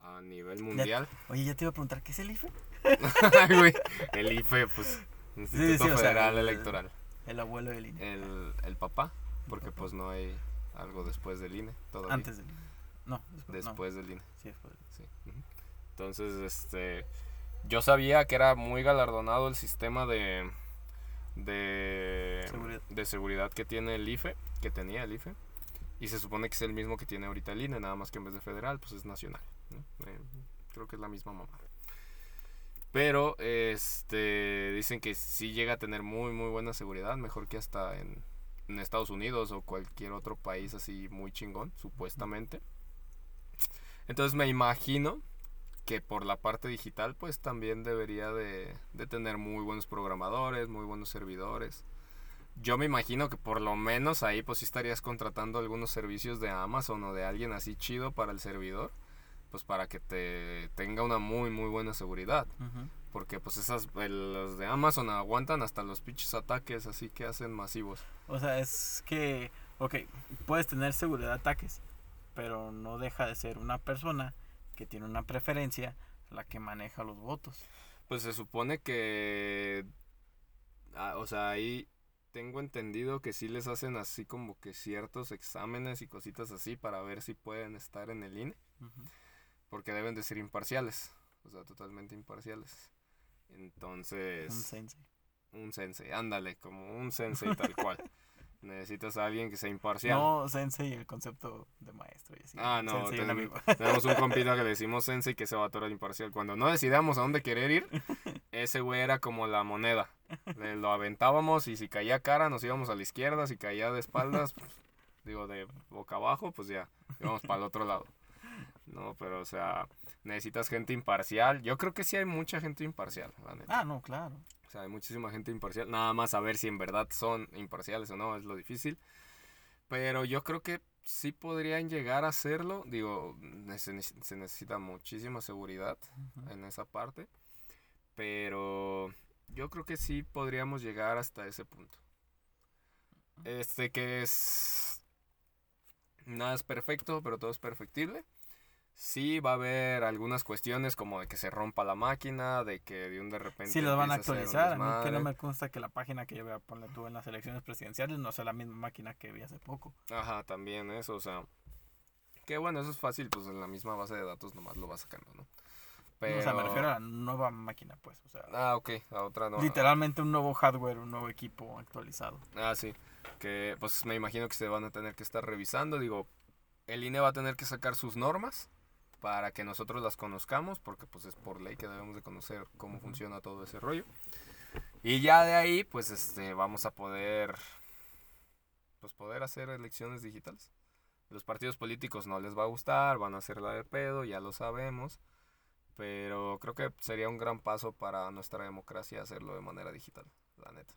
A nivel mundial. Oye, ya te iba a preguntar, ¿qué es el IFE? Ay, güey, el IFE, pues. Instituto sí, o sea, Federal el- Electoral. El abuelo del INE. El, el papá, porque papá. pues no hay algo después del INE todavía. Antes del INE. No, después. no, Después del INE. sí, después. Sí. ujú. Entonces, este, yo sabía que era muy galardonado el sistema de, de Seguridad. de seguridad que tiene el IFE, que tenía el IFE, y se supone que es el mismo que tiene ahorita el INE, nada más que en vez de federal, pues es nacional. Eh, creo que es la misma mamá. Pero, este, dicen que sí llega a tener muy, muy buena seguridad, mejor que hasta en, en Estados Unidos o cualquier otro país así muy chingón, supuestamente. Entonces me imagino que por la parte digital pues también debería de, de tener muy buenos programadores, muy buenos servidores. Yo me imagino que por lo menos ahí pues sí estarías contratando algunos servicios de Amazon o de alguien así chido para el servidor, pues para que te tenga una muy muy buena seguridad. Porque pues esas, el- los de Amazon aguantan hasta los pinches ataques así que hacen masivos. O sea, es que, ok, puedes tener seguridad de ataques, pero no deja de ser una persona que tiene una preferencia la que maneja los votos. Pues se supone que, ah, o sea, ahí tengo entendido que sí les hacen así como que ciertos exámenes y cositas así para ver si pueden estar en el INE, porque deben de ser imparciales, o sea, totalmente imparciales. Entonces, Un sensei. un sensei, ándale, como un sensei tal cual. Necesitas a alguien que sea imparcial. No sensei el concepto de maestro y así. Ah, no, Sensei, un tenemos, un compita que le decimos sensei que se va a atorar imparcial. Cuando no decidamos a dónde querer ir, ese güey era como la moneda. Le- lo aventábamos y si caía cara nos íbamos a la izquierda, si caía de espaldas, pues, digo de boca abajo, pues ya, íbamos para el otro lado. No, pero o sea, necesitas gente imparcial. Yo creo que sí hay mucha gente imparcial, la neta. Ah, no, claro. O sea, hay muchísima gente imparcial. Nada más saber si en verdad son imparciales o no es lo difícil. Pero yo creo que sí podrían llegar a hacerlo. Digo, se, se necesita muchísima seguridad Ujú. en esa parte. Pero yo creo que sí podríamos llegar hasta ese punto. Este que es... Nada es perfecto, pero todo es perfectible. Sí, va a haber algunas cuestiones como de que se rompa la máquina, de que de un de repente. Sí, los van a actualizar. A mí que no me consta que la página que yo voy a poner tú en las elecciones presidenciales no sea la misma máquina que vi hace poco. Ajá, también eso, o sea. Que bueno, eso es fácil, pues en la misma base de datos nomás lo vas sacando, ¿no? O sea, me refiero a la nueva máquina, pues. O sea, Ah, ok, la otra no. literalmente un nuevo hardware, un nuevo equipo actualizado. Ah, sí. Que pues me imagino que se van a tener que estar revisando. Digo, el INE va a tener que sacar sus normas para que nosotros las conozcamos, porque pues es por ley que debemos de conocer cómo funciona todo ese rollo. Y ya de ahí, pues este, vamos a poder, pues poder hacer elecciones digitales. Los partidos políticos no les va a gustar, van a hacer la de pedo, ya lo sabemos. Pero creo que sería un gran paso para nuestra democracia hacerlo de manera digital, la neta.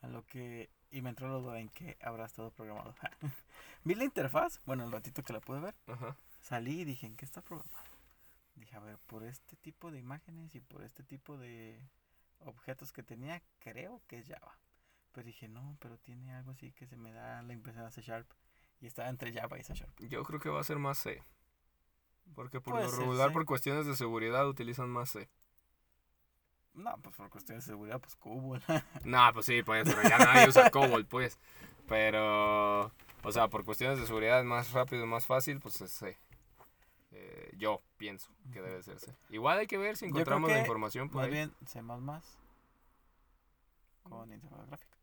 A lo que. Y me entró la duda en que habrá estado programado. Vi la interfaz, bueno, el ratito que la pude ver. Ajá. Salí y dije, ¿en qué está programado? Dije, a ver, por este tipo de imágenes y por este tipo de objetos que tenía, creo que es Java. Pero dije, no, pero tiene algo así que se me da la impresión de C Sharp. Y estaba entre Java y C Sharp. Yo creo que va a ser más C. Porque por Puede lo ser regular, por cuestiones de seguridad, utilizan más C. No, pues por cuestiones de seguridad, pues Cubo. No, pues sí, pues, pero ya nadie usa COBOL, pues. Pero, o sea, por cuestiones de seguridad es más rápido, más fácil, pues es C. Eh, yo pienso que debe ser C. Igual hay que ver si encontramos la información por Más ahí. bien C con interfaz gráfica.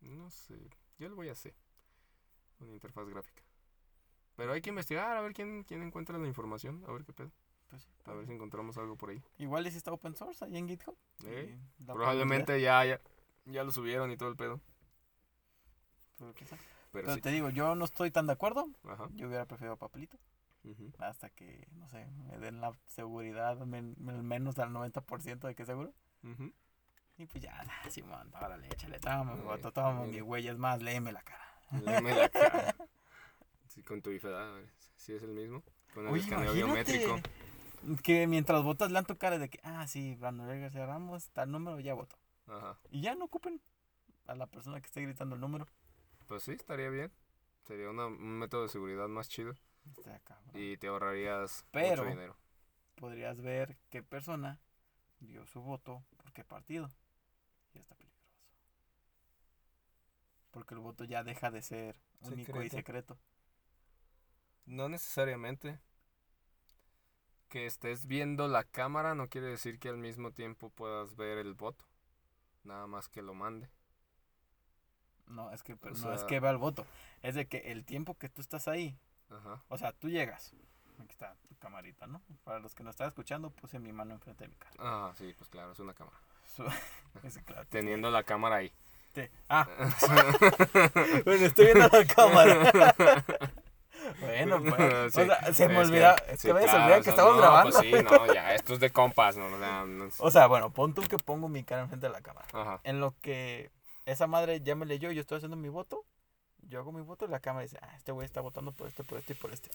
No sé, yo le voy a C. Una interfaz gráfica. Pero hay que investigar, a ver quién, quién encuentra la información, a ver qué pedo. Pues, sí, A ver si encontramos algo por ahí. Igual si está open source ahí en GitHub. Eh, Probablemente ya, ya, ya lo subieron y todo el pedo. pero sabe. Pero, Pero sí. te digo, yo no estoy tan de acuerdo. Ajá. Yo hubiera preferido papelito. ujú. Hasta que, no sé, me den la seguridad, men- al menos al 90% de que seguro. Ujú. Y pues ya, Simón, órale, échale, toma toma mi huella, es más, léeme la cara. Léeme la cara. Sí, con tu ver si es el mismo. Con el Oye, escaneo imagínate biométrico. que mientras votas lean tu cara de que, ah, sí, Manuel García Ramos, tal número, ya voto. Ajá. Y ya no ocupen a la persona que esté gritando el número. Pues sí, estaría bien. Sería una- un método de seguridad más chido. Está cabrón. Y te ahorrarías Pero- mucho dinero. Podrías ver qué persona dio su voto por qué partido. Y está peligroso. Porque el voto ya deja de ser único y Secreto. No necesariamente. Que estés viendo la cámara no quiere decir que al mismo tiempo puedas ver el voto. Nada más que lo mande. No, es que pero no es que vea el voto. Es de que el tiempo que tú estás ahí, Ajá. o sea, tú llegas. Aquí está tu camarita, ¿no? Para los que no están escuchando, puse mi mano enfrente de mi cara. Ah, sí, pues claro, es una cámara. Claro, Teniendo la cámara ahí. te- Ah, bueno, estoy viendo la cámara. bueno, pues. Sí, o sea, se me es olvida. es sí, que me claro, o que estamos no, grabando. Pues sí, no, ya, esto es de compas, ¿no? O sea, no es- O sea, bueno, pon tú que pongo mi cara enfrente de la cámara. Ajá. En lo que esa madre ya me leyó, yo estoy haciendo mi voto. Yo hago mi voto y la cámara dice, ah, este güey está votando por este, por este y por este.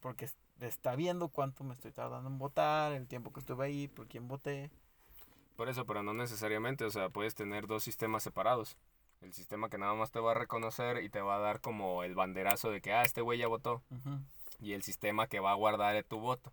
Porque es- está viendo cuánto me estoy tardando en votar, el tiempo que estuve ahí, por quién voté. Por eso, pero no necesariamente, o sea, puedes tener dos sistemas separados. El sistema que nada más te va a reconocer y te va a dar como el banderazo de que, ah, este güey ya votó. Y el sistema que va a guardar tu voto.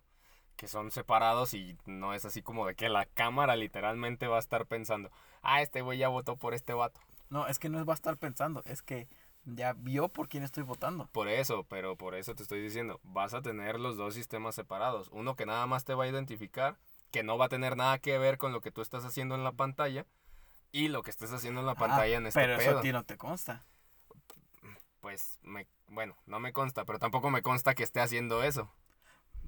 Que son separados y no es así como de que la cámara literalmente va a estar pensando, ah, este güey ya votó por este vato. No, es que no va a estar pensando, es que ya vio por quién estoy votando. Por eso, pero por eso te estoy diciendo, vas a tener los dos sistemas separados. Uno que nada más te va a identificar, que no va a tener nada que ver con lo que tú estás haciendo en la pantalla. Y lo que estés haciendo en la pantalla Ah, en este pero eso a ti no te consta. Pues, me, bueno, no me consta, pero tampoco me consta que esté haciendo eso.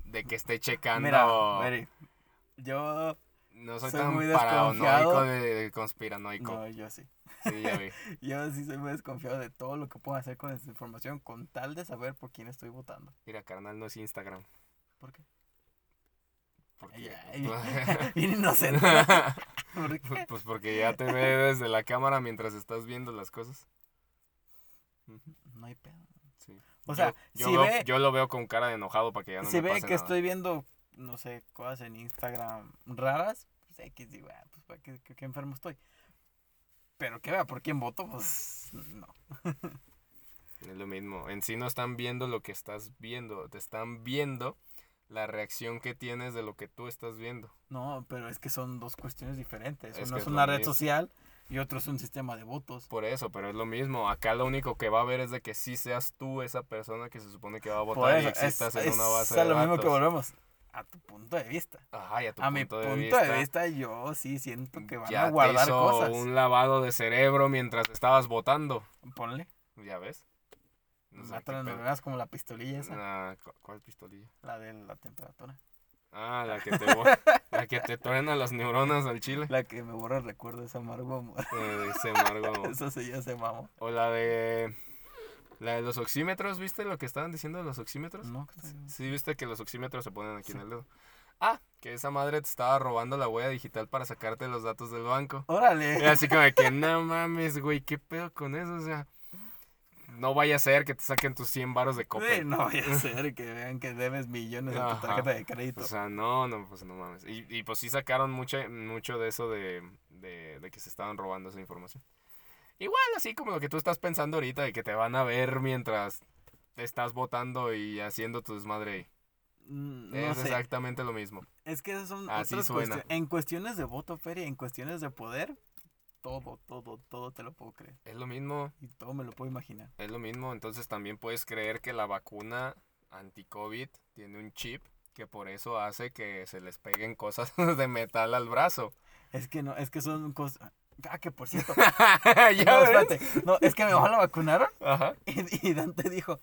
De que esté checando. Mira, Mary, yo... no soy soy tan muy paranoico de, de conspiranoico. No, yo sí. Sí, ya vi. Yo sí soy muy desconfiado de todo lo que puedo hacer con esta información con tal de saber por quién estoy votando. Mira, carnal, no es Instagram. ¿Por qué? Porque, ay, Bien inocente. ¿Por qué? pues porque ya te ve desde la cámara mientras estás viendo las cosas. No hay pedo. Sí. O sea, yo, si yo veo- ve, yo lo veo con cara de enojado para que ya no si me ve pase que nada. estoy viendo, no sé, cosas en Instagram raras, pues X digo, ah, pues ¿para qué, qué- qué enfermo estoy? Pero que vea por quién voto, pues no. Es lo mismo. En sí no están viendo lo que estás viendo. Te están viendo la reacción que tienes de lo que tú estás viendo. No, pero es que son dos cuestiones diferentes. Es Uno es es una red mismo. social y otro es un sistema de votos. Por eso, pero es lo mismo. Acá lo único que va a haber es de que sí seas tú esa persona que se supone que va a votar y eso, es, existas en una base es de lo mismo que volvemos. A tu punto de vista. Ajá, y a tu a mi punto, punto de vista, yo sí siento que van ya a guardar te hizo cosas. un lavado de cerebro mientras estabas votando. Ponle. ¿Ya ves? No sé qué Mátalo en pedo. neuronas como la pistolilla esa. Ah, ¿cu- ¿Cuál pistolilla? La de la temperatura. Ah, la que te, la que te truena las neuronas al chile. La que me borra el recuerdo de ese amargo amor. Eh, ese amargo. Eso sí ya se mamó. O la de. La de los oxímetros, ¿viste lo que estaban diciendo de los oxímetros? No, ¿qué tal? Sí, viste que los oxímetros se ponen aquí en Sí. el dedo. Ah, que esa madre te estaba robando la huella digital para sacarte los datos del banco. Y Órale. así como que, no mames, güey, ¿qué pedo con eso? O sea, no vaya a ser que te saquen tus 100 varos de Sí, Coppel. no vaya a ser que vean que debes millones a tu tarjeta de crédito. O sea, no, no, pues no mames. Y, y pues sí sacaron mucho, mucho de eso de, de, de que se estaban robando esa información. Igual, así como lo que tú estás pensando ahorita, de que te van a ver mientras estás votando y haciendo tu desmadre ahí. Mm, no es sé. exactamente lo mismo. Es que esas son Así otras suena. cuestiones. En cuestiones de voto, Feria, en cuestiones de poder, todo, todo, todo te lo puedo creer. Es lo mismo, Y todo me lo puedo imaginar. es lo mismo. Entonces también puedes creer que la vacuna anti-COVID tiene un chip que por eso hace que se les peguen cosas de metal al brazo. Es que no, es que son cosas. Ah, que por cierto. ¿Ya no, espérate. No, es que mi mamá la vacunaron Ajá. y, y Dante dijo: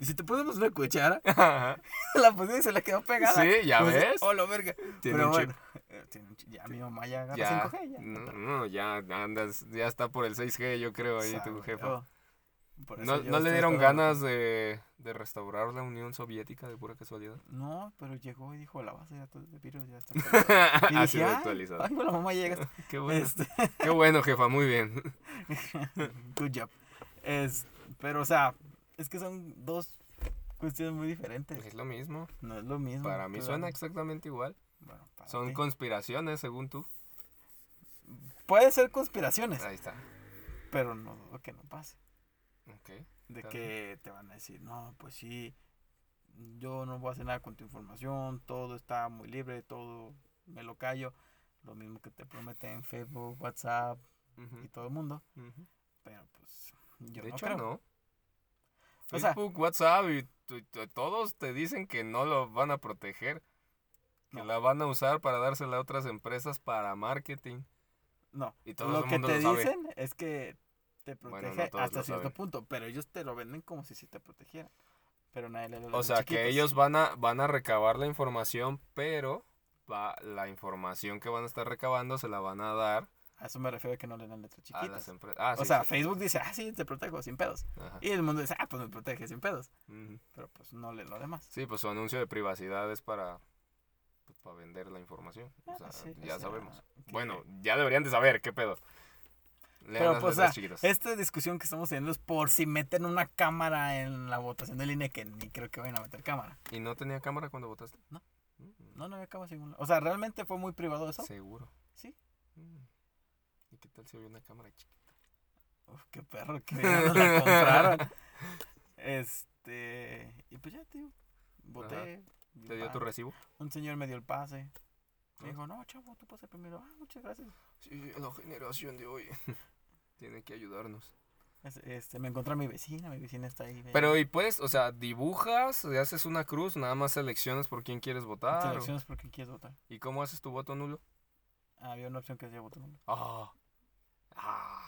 ¿Y si te ponemos una cuchara? Ajá. la y se le quedó pegada. Sí, ya Pues, ves. Oh, la verga. Tiene Pero un bueno, eh, tiene un chip. Ya mi mamá ya agarra Ya, 5G. Ya, no, no, ya andas, ya está por el 6G, yo creo, ahí tu jefa. oh, ¿No, no le dieron ganas de, de restaurar la Unión Soviética de pura casualidad? No, pero llegó y dijo: La base de datos de virus ya está. actualizada". Y ha dije, sido "Ay, bueno, la mamá llega. Qué bueno, Este, qué bueno, jefa, muy bien. good job. Es, pero, o sea, es que son dos cuestiones muy diferentes. Es lo mismo. No es lo mismo. Para mí suena exactamente igual. Bueno, Son ti. conspiraciones, según tú. Puede ser conspiraciones, Ahí está. pero no dudo que no pase. Ok. De Claro. que te van a decir, no, pues sí, yo no voy a hacer nada con tu información, todo está muy libre, todo me lo callo. Lo mismo que te prometen Facebook, WhatsApp y todo el mundo. Pero pues yo de no hecho, creo. no. O sea- Facebook, WhatsApp y todos te dicen que no lo van a proteger. Que No. la van a usar para dársela a otras empresas para marketing. No, Y todo lo que te lo sabe. dicen es que te Bueno, protege no todos hasta lo cierto saben. punto, pero ellos te lo venden como si sí te protegieran. Pero nadie le lee O sea, que chiquitos. ellos van a, van a recabar la información, pero va, la información que van a estar recabando se la van a dar A eso me refiero a que no le dan letras chiquitas. Ah, o sea, sí, sí. Facebook dice, ah, sí, te protejo, sin pedos. Ajá. Y el mundo dice, ah, pues me protege, sin pedos. Pero pues no lee lo demás. Sí, pues su anuncio de privacidad es para, pues, para vender la información. O Ah, sea, ya o sea, sabemos. que- Bueno, ya deberían de saber, ¿qué pedo? Lean Pero las pues, o letras sea, chiquitas. esta discusión que estamos teniendo es por si meten una cámara en la votación del INE, que ni creo que vayan a meter cámara. ¿Y no tenía cámara cuando votaste? No. Mm, No, no había cámara. O sea, ¿realmente fue muy privado eso? Seguro. Sí. Mm. ¿Y qué tal si había una cámara chiquita? Uf, qué perro, que nos la compraron. Este. Y pues ya, tío. Voté. ¿Te dio tu recibo? Un señor me dio el pase. Me Ah. dijo, no, chavo, tú pase primero. Ah, muchas gracias. Sí, la generación de hoy tiene que ayudarnos. Es- Este, me encontré a mi vecina, mi vecina está ahí. Pero y pues, o sea, dibujas, haces una cruz, nada más seleccionas por quién quieres votar. o- Selecciones por quién quieres votar. ¿Y cómo haces tu voto nulo? Ah, había una opción que decía voto nulo. Ah. Ah.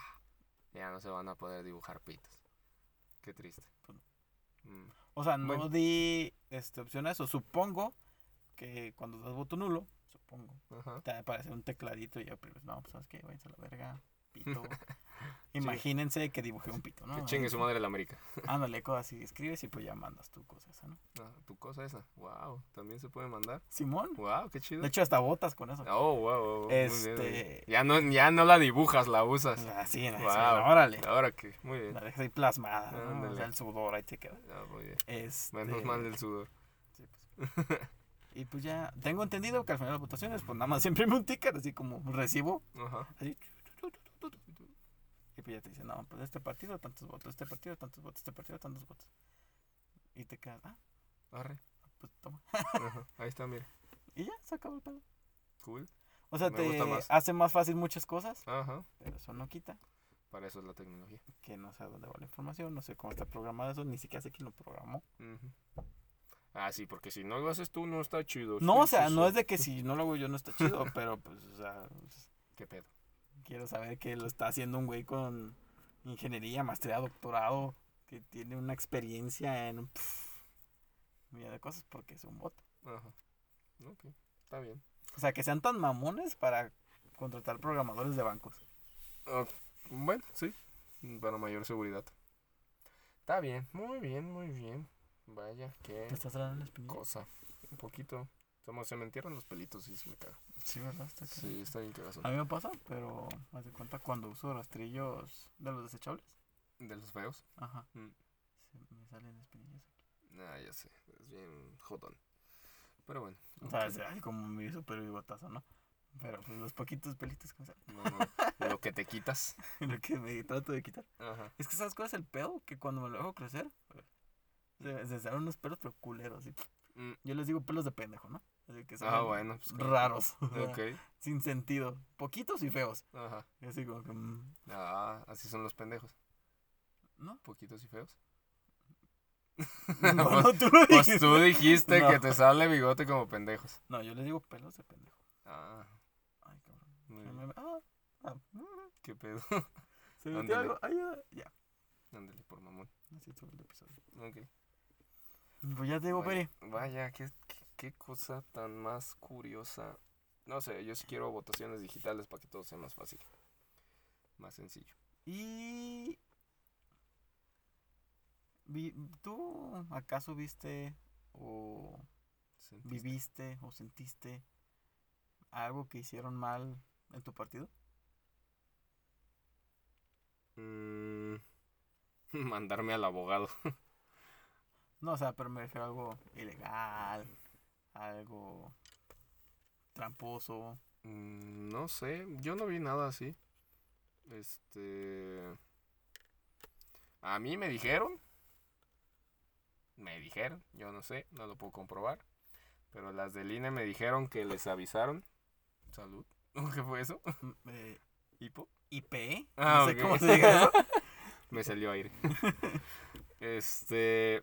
Ya no se van a poder dibujar pitos. Qué triste. Pues Mm. O sea, no Bueno. di este, opción a eso. Supongo que cuando das voto nulo, supongo, Ajá. te aparece un tecladito y yo, pero no, pues sabes qué, váyanse a la verga, pito. Imagínense que dibujé un pito, ¿no? Que chingue su madre la América. Ándale, cosas así, escribes y pues ya mandas tu cosa esa, ¿no? Ah, tu cosa esa. Wow. También se puede mandar. Simón. Wow, qué chido. De hecho, hasta botas con eso. Oh, wow, wow, muy bien. Este- Ya no, ya no la dibujas, la usas. Así, así, Wow. órale. Ahora que, muy bien. La dejas ahí plasmada, ¿no? O sea, el sudor ahí te queda. Ah, muy bien. Este, Menos mal del sudor. sí, pues. Y pues ya, tengo entendido que al final de las votaciones, pues nada más se imprime un ticket, así como recibo, Ajá. así. Y pues ya te dicen, no, pues este partido, tantos votos, este partido, tantos votos, este partido, tantos votos. Y te quedas, ah, Arre. pues toma. Ajá. Ahí está, mira. Y ya, se acabó el pedo. Cool. O sea, Me te más. hace más fácil muchas cosas, Ajá. pero eso no quita Para eso es la tecnología. que no sé a dónde va la información, no sé cómo está programado eso, ni siquiera sé quién lo programó. Ujú. Ah, sí, porque si no lo haces tú, no está chido. No, Sí, o sea, sí, no sí. es de que si no lo hago yo no está chido, pero pues, o sea, pues, ¿Qué pedo? Quiero saber que lo está haciendo un güey con ingeniería, maestría, doctorado, que tiene una experiencia en pff, mil de cosas porque es un bot. Ajá. Ok, está bien. O sea, que sean tan mamones para contratar programadores de bancos. Ah, bueno, sí. Para mayor seguridad. Está bien, muy bien, muy bien. Vaya, qué ¿Te estás dando la cosa. Un poquito. Como se me entierran los pelitos y se me caga. Sí, ¿verdad? Está Sí, está bien cagazón. A mí me pasa, pero haz de cuenta cuando uso rastrillos de los desechables. De los feos. Ajá. Mm. Se me salen espinillas aquí. Ah, ya sé. Es bien jodón. Pero bueno. O sea, ok. es ay, como mi super bigotazo, ¿no? Pero pues los poquitos pelitos que me salen. No, no, Lo que te quitas. lo que me trato de quitar. Ajá. Es que ¿sabes cuál es el pedo? Que cuando me lo hago crecer, se, se salen unos pelos pero culeros. así. Mm, Yo les digo pelos de pendejo, ¿no? Así que Ah, salen bueno. Pues, raros. o sea, Ok. Sin sentido. Poquitos y feos. Ajá. Y así como que... mm, Ah, así son los pendejos. ¿No? Poquitos y feos. No, no, tú lo Pues dijiste. tú dijiste No. que te sale bigote como pendejos. No, yo les digo pelos de pendejo. Ah, Ay, cabrón. ah, ah, mm, ¿Qué pedo? Se metió algo. Ay, ah, ya. Ándale, por mamón. Así estuvo el episodio. Ok. Pues ya te digo, Peri. vaya qué, qué, qué cosa tan más curiosa. No sé, yo sí quiero votaciones digitales para que todo sea más fácil. Más sencillo. Y... ¿Tú acaso viste o ¿Sentiste? viviste o sentiste algo que hicieron mal en tu partido? Mm, mandarme al abogado. No, o sea, pero me refiero a algo ilegal, algo tramposo. Mm, no sé, yo no vi nada así. Este... A mí me dijeron. Me dijeron, yo no sé, no lo puedo comprobar. Pero las del INE me dijeron que les avisaron. Salud. ¿Qué fue eso? Mm, eh, ¿Hipo? IP, Ah, no sé cómo se diga eso. Me salió aire. este.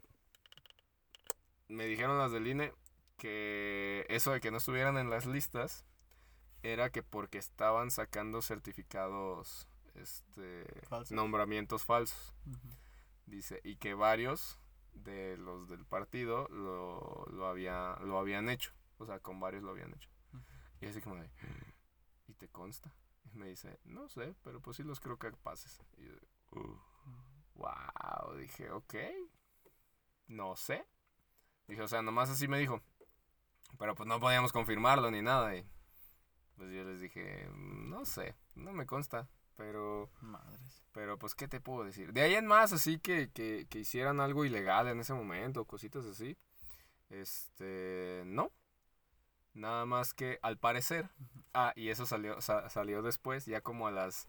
Me dijeron las del INE que eso de que no estuvieran en las listas era que porque estaban sacando certificados, este, Falsos. nombramientos falsos. Dice, y que varios de los del partido lo, lo, había, lo habían hecho. O sea, con varios lo habían hecho. Y así como de, ¿y te consta? Y me dice, no sé, pero pues sí los creo capaces. Y yo, "Uh, wow, dije, ok, no sé. Dije, o sea, nomás así me dijo. Pero pues no podíamos confirmarlo ni nada. Y pues yo les dije, no sé, no me consta. Pero Madres. pero pues, ¿qué te puedo decir? De ahí en más, así que, que, que hicieran algo ilegal en ese momento, cositas así. Este, no. Nada más que al parecer. Ah, y eso salió, sa- salió después, ya como a las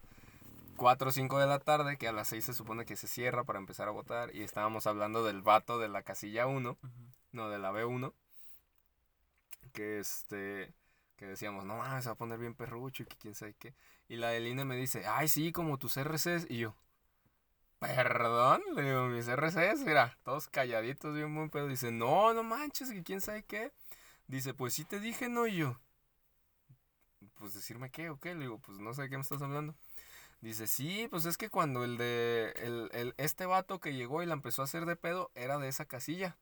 4 o 5 de la tarde, que a las 6 se supone que se cierra para empezar a votar. Y estábamos hablando del vato de la casilla 1, Ujú. No, de la B1. Que este, que decíamos, no mames, se va a poner bien perrucho y que quién sabe qué. Y la del INE me dice, ay, sí, como tus RCs. Y yo, perdón, le digo, mis RCs, mira, todos calladitos, bien buen pedo. Dice, no, no manches, que quién sabe qué. Dice, pues sí te dije, no, y yo. Pues decirme qué o qué, le digo, pues no sé de qué me estás hablando. Dice, sí, pues es que cuando el de, el, el- este vato que llegó y la empezó a hacer de pedo, era de esa casilla.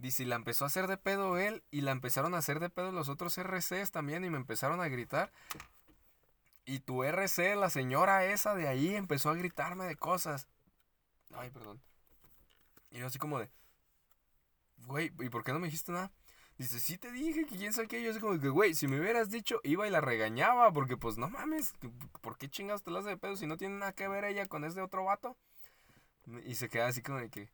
Dice, y la empezó a hacer de pedo él y la empezaron a hacer de pedo los otros RCs también y me empezaron a gritar. Y tu RC, la señora esa de ahí, empezó a gritarme de cosas. Ay, perdón. Y yo así como de, güey, ¿y por qué no me dijiste nada? Dice, sí te dije que quién sabe qué. Yo así como que, güey, si me hubieras dicho, iba y la regañaba, porque pues no mames, ¿por qué chingados te la hace de pedo si no tiene nada que ver ella con ese otro vato? Y se queda así como de que,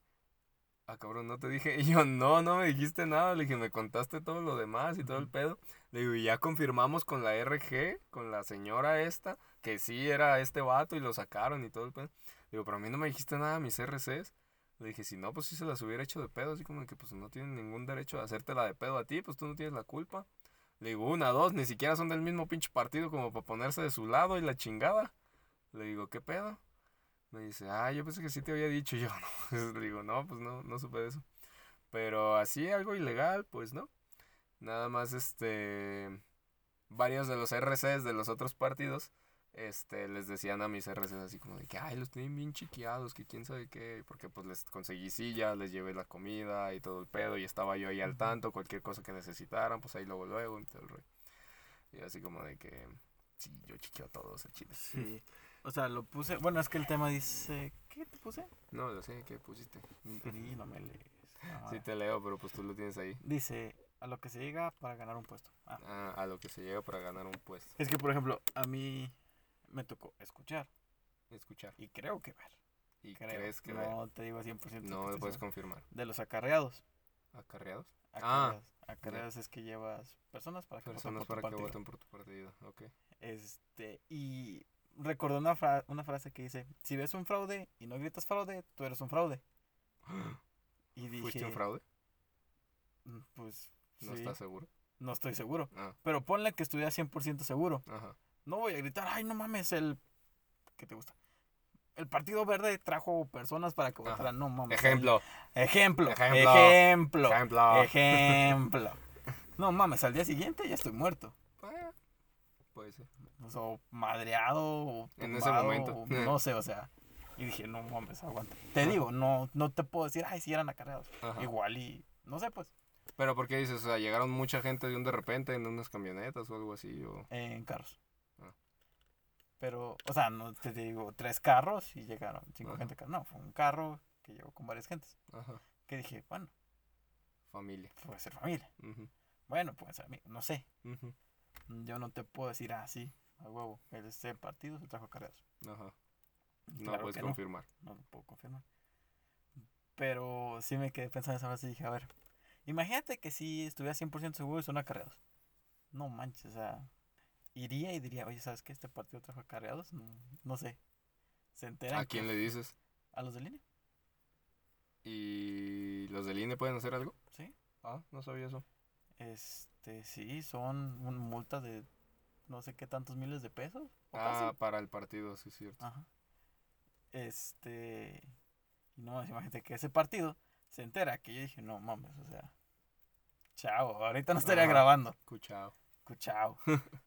ah, cabrón, no te dije. Y yo, no, no me dijiste nada. Le dije, me contaste todo lo demás y todo el pedo. Le digo, y ya confirmamos con la RG, con la señora esta, que sí era este vato y lo sacaron y todo el pedo. Le digo, pero a mí no me dijiste nada mis RCs. Le dije, si no, pues sí se las hubiera hecho de pedo. Así como que pues no tienen ningún derecho a hacértela de pedo a ti, pues tú no tienes la culpa. Le digo, una, dos, ni siquiera son del mismo pinche partido como para ponerse de su lado y la chingada. Le digo, ¿qué pedo? Me dice, ah, yo pensé que sí te había dicho. Yo no. Le digo, no, pues no, no supe de eso. Pero así algo ilegal, pues no. Nada más, este. Varios de los RCs de los otros partidos, este, les decían a mis RCs así como de que, ay, los tienen bien chiqueados, que quién sabe qué. Porque pues les conseguí sillas, les llevé la comida y todo el pedo. Y estaba yo ahí al tanto, cualquier cosa que necesitaran, pues ahí luego, luego, y todo el rollo. Y así como de que, sí, yo chiqueo a todos el chile. Sí. O sea, lo puse. Bueno, es que el tema dice. ¿Qué te puse? No, lo sé, ¿qué pusiste? Sí, no me lees. No, Sí te leo, pero pues tú lo tienes ahí. Dice, a lo que se llega para ganar un puesto. Ah, Ah, a lo que se llega para ganar un puesto. Es que, por ejemplo, a mí me tocó escuchar Escuchar. y creo que ver. ¿Y Creo. crees que no te digo 100%. que no lo puedes confirmar? De los acarreados. ¿Acarreados? Ah, Acarreados, acarreados es que llevas personas para que voten Personas por tu para que partido. voten por tu partido. Ok. Este, y recordé una, fra- una frase que dice, si ves un fraude y no gritas fraude, tú eres un fraude. Y dije, ¿Fuiste un fraude? "Mm, pues, ¿No sí, estás seguro? no estoy seguro. Ah, Pero ponle que estuviera 100% seguro. ajá. No voy a gritar, ay, no mames, el... ¿Qué te gusta? El Partido Verde trajo personas para que Ajá. votaran. No mames. Ejemplo. Ejemplo. Ejemplo. Ejemplo. Ejemplo. Ejemplo. No mames, al día siguiente ya estoy muerto. O sea, o madreado o En ese tumbado, momento. o no sé, o sea. Y dije, no mames, aguanta. Te Ajá. digo, no, no te puedo decir, ay, si eran acarreados. Ajá. Igual y, no sé, pues, Pero ¿por qué dices? O sea, llegaron mucha gente de un de repente en unas camionetas o algo así. O... en carros. Ah. Pero, o sea, no te digo, tres carros y llegaron cinco Ajá. gente. No, fue un carro que llegó con varias gentes. Ajá. Que dije, bueno, Familia. puede ser familia. Bueno, puede ser amigo, no sé. ujú, Yo no te puedo decir, ah, sí, a huevo, este partido se trajo acarreados. Ajá. No claro puedes confirmar. no lo puedo confirmar. Pero sí me quedé pensando esa frase y dije, a ver, imagínate que si estuviera 100% seguro y son acarreados. No manches, o sea, iría y diría, oye, ¿sabes qué? Este partido trajo acarreados. No, no sé. Se enteran. ¿A quién que- le dices? A los de línea, ¿Y los del INE pueden hacer algo? sí. Ah, no sabía eso. Este, sí, son una multa de no sé qué tantos miles de pesos. O Ah, casi. para el partido, sí, es cierto. Ajá. Este. Y no, imagínate que ese partido se entera que yo dije, no mames, o sea. Chao, ahorita no estaría grabando. Escuchado. Chao.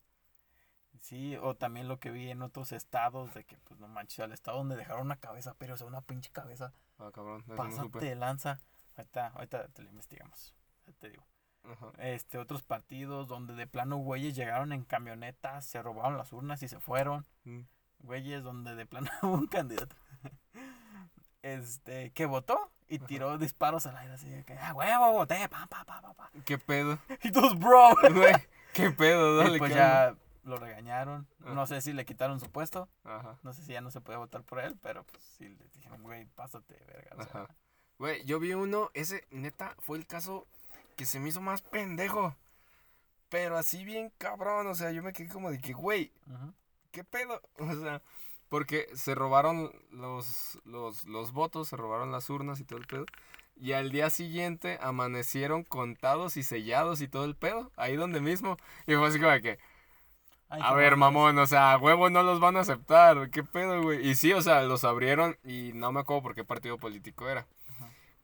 sí, o también lo que vi en otros estados de que, pues no manches, al estado donde dejaron una cabeza, pero o sea, una pinche cabeza, Ah, cabrón. No pásate de lanza. Ahorita, ahorita te lo investigamos. ya te digo. Ajá. Este, otros partidos donde de plano güeyes llegaron en camionetas, se robaron las urnas y se fueron. Mm. güeyes donde de plano hubo un candidato este que votó y Ajá. tiró disparos al aire así de que ah huevo voté pa pa pa pa pa ¿Qué pedo? y todos bro Güey, ¿Qué pedo? y Dale, pues ¿qué ya lo regañaron Ajá. no sé si le quitaron su puesto? Ajá. no sé si ya no se podía votar por él pero pues sí le dijeron güey pásate verga o sea, Ajá. Güey, yo vi uno, ese neta fue el caso que se me hizo más pendejo. Pero así bien cabrón, o sea, yo me quedé como de que, güey. ¿qué pedo? O sea, porque se robaron los, los, los votos, se robaron las urnas y todo el pedo. Y al día siguiente amanecieron contados y sellados y todo el pedo, ahí donde mismo. Y fue así como de que, Ay, a ver, mamón, o sea, huevo no los van a aceptar, ¿qué pedo, güey? Y sí, o sea, los abrieron y no me acuerdo por qué partido político era.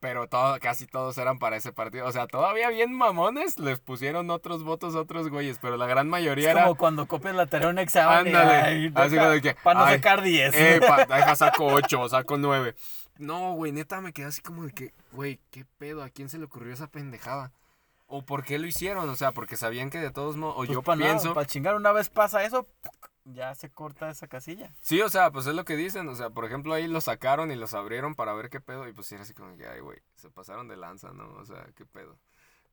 Pero todo, casi todos eran para ese partido. O sea, todavía bien mamones les pusieron otros votos a otros güeyes, pero la gran mayoría es era... como cuando copias la tarea un examen Ándale, así como de que, para no ay, sacar 10 Eh, pa- deja, saco 8, saco 9. No, güey, neta me quedé así como de que, güey, ¿qué pedo? ¿A quién se le ocurrió esa pendejada? ¿O por qué lo hicieron? O sea, porque sabían que de todos modos, o yo pienso... para chingar una vez pasa eso ya se corta esa casilla Sí, o sea, pues es lo que dicen. O sea, por ejemplo, ahí los sacaron y los abrieron para ver qué pedo. Y pues era así como que, ay, güey, se pasaron de lanza, ¿no? O sea, qué pedo.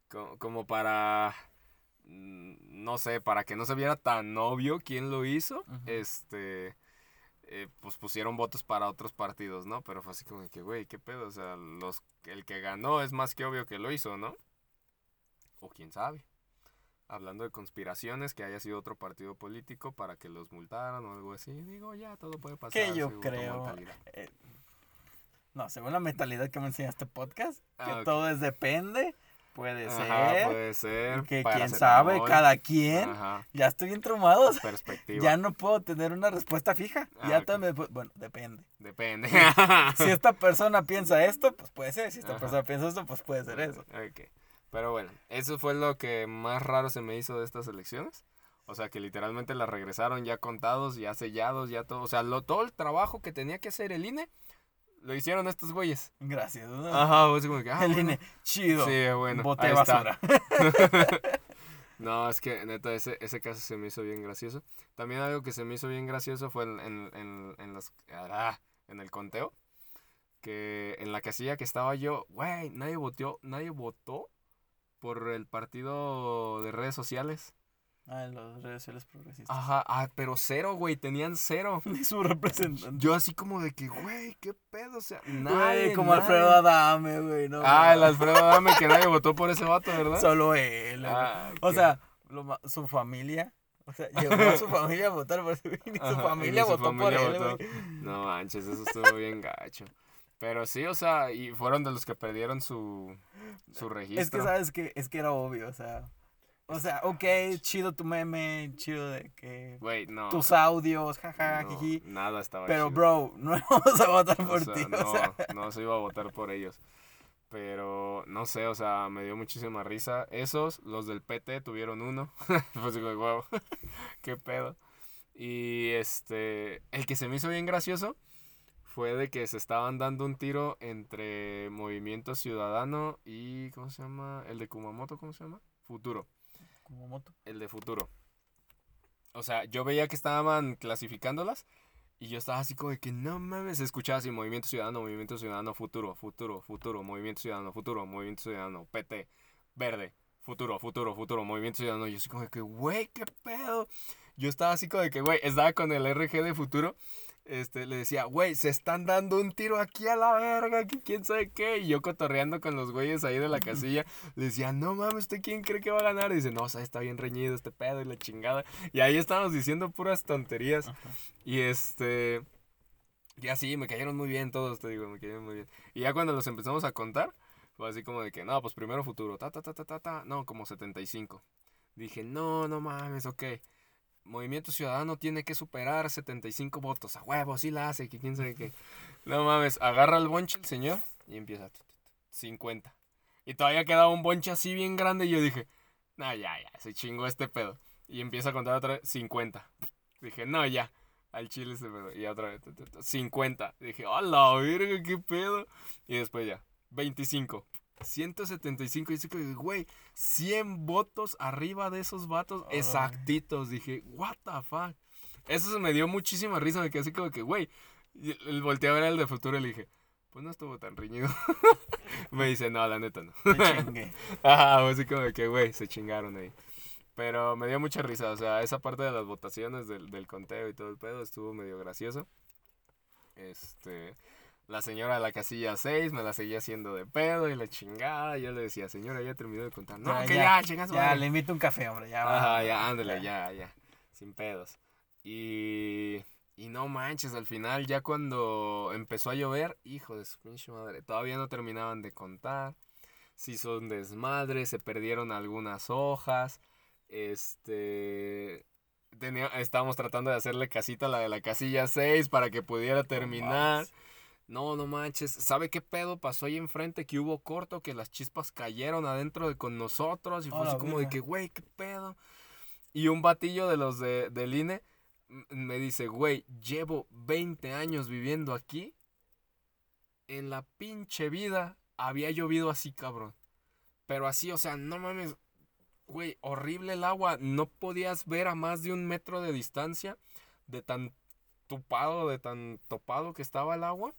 Como, como para. mm, No sé, para que no se viera tan obvio quién lo hizo. Este. eh, pues pusieron votos para otros partidos, ¿no? Pero fue así como que, güey, ¿qué pedo? O sea, los, el que ganó es más que obvio que lo hizo, ¿no? O quién sabe. Hablando de conspiraciones, que haya sido otro partido político para que los multaran o algo así. Digo, ya, todo puede pasar. Que yo creo. eh, no, según la mentalidad que me enseña este podcast, que Ah, ok. todo es depende, puede Ajá, ser. puede ser. que quién sabe, cada quien. Ajá, Ya estoy bien traumado. perspectiva. ya no puedo tener una respuesta fija. Ah, ya ok. todo me- bueno, depende. Depende. Si esta persona piensa esto, pues puede ser. Si esta Ajá. persona piensa esto, pues puede ser eso. Pero bueno, eso fue lo que más raro se me hizo de estas elecciones. O sea, que literalmente las regresaron ya contados, ya sellados, ya todo. O sea, lo, todo el trabajo que tenía que hacer el INE, lo hicieron estos güeyes. Gracias. ¿no? Ajá, pues como que, ah, El bueno. INE, chido. Sí, bueno. Boté ahí está. basura. No, es que neta, ese, ese caso se me hizo bien gracioso. También algo que se me hizo bien gracioso fue en, en, en, en las, ah, en el conteo. Que en la casilla que estaba yo, güey, nadie votó, nadie votó por el partido de redes sociales. Ah, los redes sociales progresistas. Ajá, ah, pero cero, güey, tenían cero. Ni su representante. Yo así como de que, güey, qué pedo, o sea, Güey, nadie, como nadie. Alfredo Adame, güey. No, Ah, el. Alfredo Dame que nadie votó por ese vato, ¿verdad? Solo él. Ah, O sea, lo su familia. O sea, llevó a su familia a votar por ese güey. Su Ajá, familia su votó por él, votó. güey. No manches, eso estuvo bien gacho. Pero sí, o sea, y fueron de los que perdieron su, su registro. Es que, ¿sabes que Es que era obvio, o sea. O sea, ok, chido tu meme, chido de que. Güey, no. Tus audios, jaja, no, jiji. Nada estaba Pero, chido. bro, no vamos a votar O por sea, ti. no, O sea, no se iba a votar por ellos. Pero, no sé, o sea, me dio muchísima risa. Esos, los del PT, tuvieron uno. pues digo, wow, qué pedo. Y este, el que se me hizo bien gracioso fue de que se estaban dando un tiro entre Movimiento Ciudadano y, ¿cómo se llama? El de Kumamoto, ¿cómo se llama? Futuro. como moto. el de futuro. O sea, yo veía que estaban clasificándolas y yo estaba así como de que no mames, escuchaba así Movimiento Ciudadano, Movimiento Ciudadano, Futuro, Futuro, Futuro, Movimiento Ciudadano, Futuro, Movimiento Ciudadano, PT, Verde, Futuro, Futuro, Futuro, Movimiento Ciudadano. Yo así como de que, güey, qué pedo. Yo estaba así como de que, güey, estaba con el RG de Futuro. Este, le decía, güey, se están dando un tiro aquí a la verga, que quién sabe qué. Y yo cotorreando con los güeyes ahí de la casilla, le decía, no mames, ¿usted quién cree que va a ganar? Y dice, no, o sea, está bien reñido este pedo y la chingada. Y ahí estábamos diciendo puras tonterías. Ajá. Y este. Y así, me cayeron muy bien todos, te digo, me cayeron muy bien. Y ya cuando los empezamos a contar, fue así como de que, no, pues primero futuro, ta, ta, ta, ta, ta, ta. No, como 75. Dije, no, no mames, ok. Movimiento Ciudadano tiene que superar 75 votos. A huevo, sí la hace, que quién sabe qué. No mames, agarra el bonche el señor y empieza. tu, tu, tu, 50. Y todavía quedaba un bonche así bien grande y yo dije, no, ya, ya, se chingó este pedo. Y empieza a contar otra vez, 50. Dije, no, ya, al chile este pedo. Y otra vez, tu, tu, tu, 50. Dije, a la verga, qué pedo. Y después ya, 25. 175. Y que, güey, 100 votos arriba de esos vatos exactitos. Dije, what the fuck. Eso se me dio muchísima risa. Me quedé así como que, güey. El volteé a ver al de futuro y le dije, pues no estuvo tan riñido. me dice, no, la neta no. Me chingué. Ajá, así como que, güey, se chingaron ahí. Pero me dio mucha risa, o sea, esa parte de las votaciones del, del conteo y todo el pedo estuvo medio gracioso. Este, la señora de la casilla 6 me la seguía haciendo de pedo y la chingada. Yo le decía, señora, ya terminó de contar. No, Ya, que ya, ya, chingas Ya, le invito un café, hombre. Ya va. Ajá, ya, ándale, ya, ya. Sin pedos. Y. Y no manches, al final, ya cuando empezó a llover, hijo de su pinche madre, todavía no terminaban de contar. Se hizo un desmadre, se perdieron algunas hojas. Este. Tenía, estábamos tratando de hacerle casita a la de la casilla 6 para que pudiera terminar. No, no manches. ¿Sabe qué pedo pasó ahí enfrente? Que hubo corto, que las chispas cayeron adentro de con nosotros. Y fue así como de que, güey, qué pedo. Y un batillo de los de, del INE me dice, güey, llevo 20 años viviendo aquí. En la pinche vida había llovido así, cabrón. Pero así, o sea, no mames. Güey, horrible el agua. No podías ver a más de un metro de distancia de tan tupado, de tan topado que estaba el agua.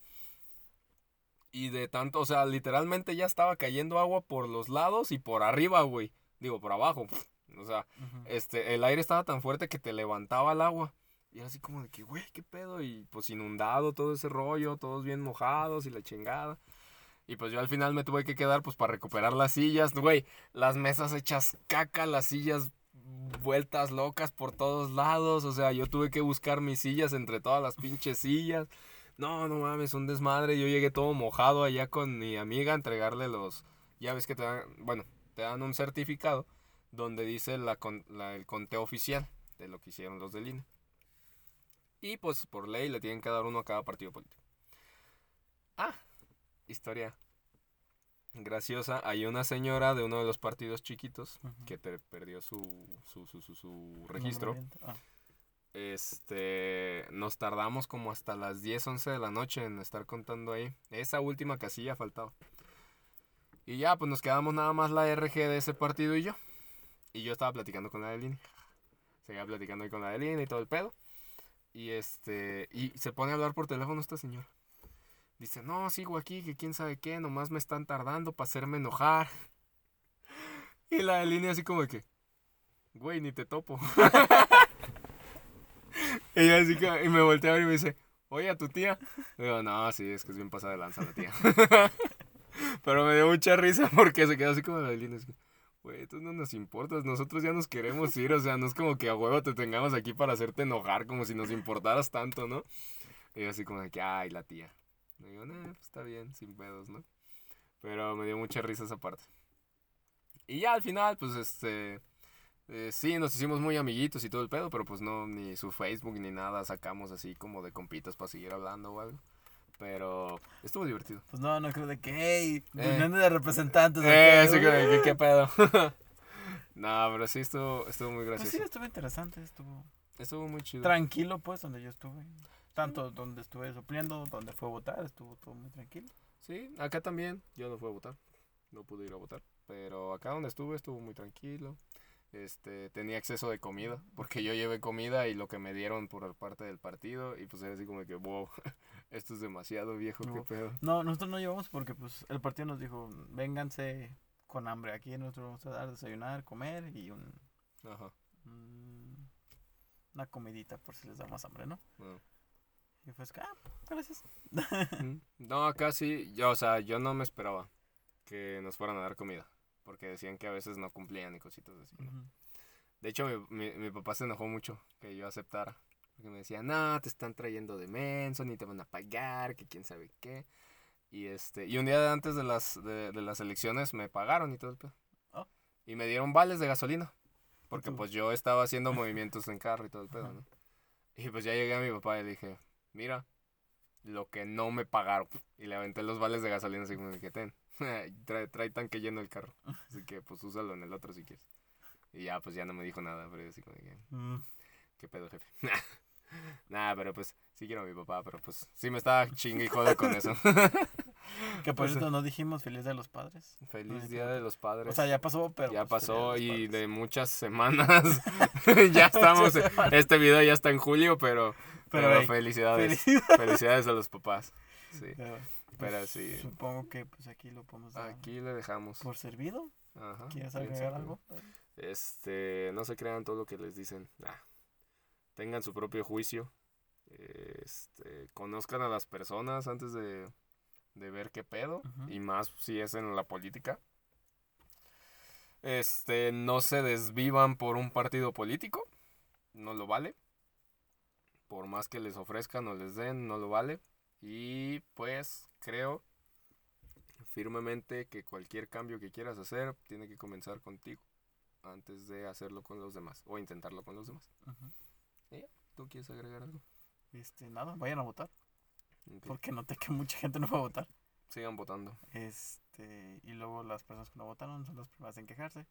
Y de tanto, o sea, literalmente ya estaba cayendo agua por los lados y por arriba, güey. Digo, por abajo. O sea, este, el aire estaba tan fuerte que te levantaba el agua. Y era así como de que, güey, ¿qué pedo? Y pues inundado todo ese rollo, todos bien mojados y la chingada. Y pues yo al final me tuve que quedar pues para recuperar las sillas. Güey, las mesas hechas caca, las sillas vueltas locas por todos lados. O sea, yo tuve que buscar mis sillas entre todas las pinches sillas. No, no mames, un desmadre. Yo llegué todo mojado allá con mi amiga a entregarle los... Ya ves que te dan, bueno, te dan un certificado donde dice la, la, el conteo oficial de lo que hicieron los del INE. Y pues por ley le tienen que dar uno a cada partido político. Ah, historia graciosa. Hay una señora de uno de los partidos chiquitos que te perdió su, su, su, su, registro. Ah. Este, nos tardamos como hasta las 10, 11 de la noche en estar contando ahí. Esa última casilla faltaba. Y ya, pues nos quedamos nada más la RG de ese partido y yo. Y yo estaba platicando con la de Seguía platicando ahí con la de y todo el pedo. Y este, y se pone a hablar por teléfono esta señora. Dice, no, sigo aquí, que quién sabe qué, nomás me están tardando para hacerme enojar. Y la de línea así como que, güey, ni te topo. y, así y me volteé y me dice, oye, a tu tía. Y digo, no, sí, es que es bien pasada de lanza la tía. Pero me dio mucha risa porque se quedó así como la línea. Güey, tú no nos importas, nosotros ya nos queremos ir, o sea, no es como que a huevo te tengamos aquí para hacerte enojar, como si nos importaras tanto, ¿no? Y así como de que, ay, la tía. Me digo, no, pues está bien, sin pedos, ¿no? Pero me dio mucha risa esa parte. Y ya al final, pues este. Eh, sí, nos hicimos muy amiguitos y todo el pedo, pero pues no, ni su Facebook ni nada sacamos así como de compitas para seguir hablando o algo. Pero estuvo divertido. Pues no, no creo de que, hey, eh. de representantes. Eh, sí, que, qué pedo. no, pero sí estuvo, estuvo muy gracioso. Pues sí, estuvo interesante, estuvo. Estuvo muy chido. Tranquilo, pues, donde yo estuve. Tanto donde estuve supliendo, donde fue a votar, estuvo todo muy tranquilo. Sí, acá también. Yo no fui a votar. No pude ir a votar. Pero acá donde estuve estuvo muy tranquilo. Este, tenía acceso de comida, porque yo llevé comida y lo que me dieron por parte del partido, y pues era así como que, wow, esto es demasiado viejo, qué pedo. No, nosotros no llevamos porque pues el partido nos dijo, vénganse con hambre, aquí nosotros vamos a dar desayunar, comer y un... Ajá. una comidita por si les da más hambre, ¿no? Y fue ah, gracias. no, acá sí, yo, o sea, yo no me esperaba que nos fueran a dar comida porque decían que a veces no cumplían y cositas así. De hecho, mi, mi, papá se enojó mucho que yo aceptara. Porque me decía, no, te están trayendo de menso, ni te van a pagar, que quién sabe qué. Y este y un día antes de las, de, las elecciones me pagaron y todo el pedo. Oh. Y me dieron vales de gasolina. Porque pues yo estaba haciendo movimientos en carro y todo el pedo, ¿no? Y pues ya llegué a mi papá y le dije, mira, lo que no me pagaron. Y le aventé los vales de gasolina así como que ten. trae, trae tanque lleno el carro. Así que pues úsalo en el otro si quieres. Y ya pues ya no me dijo nada, pero así como que... Mm. ¿Qué pedo, jefe? Nada, pero pues sí quiero a mi papá, pero pues sí me estaba chingue y con eso. que por eso no dijimos feliz día de los padres. Feliz día de los padres. O sea, ya pasó, pero. Ya pues, pasó y de muchas semanas. ya estamos. este video ya está en julio, pero. Pero, felicidades. felicidades. a los papás. Sí. Pero pues, sí. Supongo que pues aquí lo podemos dar. Aquí le dejamos. ¿Por servido? Ajá. ¿Quieres agregar algo? Este, no se crean todo lo que les dicen. Tengan su propio juicio. Este, conozcan a las personas antes de, de ver qué pedo. Y más si es en la política. Este, no se desvivan por un partido político. No lo vale. Por más que les ofrezcan o les den, no lo vale. Y pues creo firmemente que cualquier cambio que quieras hacer tiene que comenzar contigo antes de hacerlo con los demás o intentarlo con los demás. ¿Tú quieres agregar algo? Este, nada, vayan a votar. Porque noté que mucha gente no va a votar. Sigan votando. Este, y luego las personas que no votaron son las primeras en quejarse.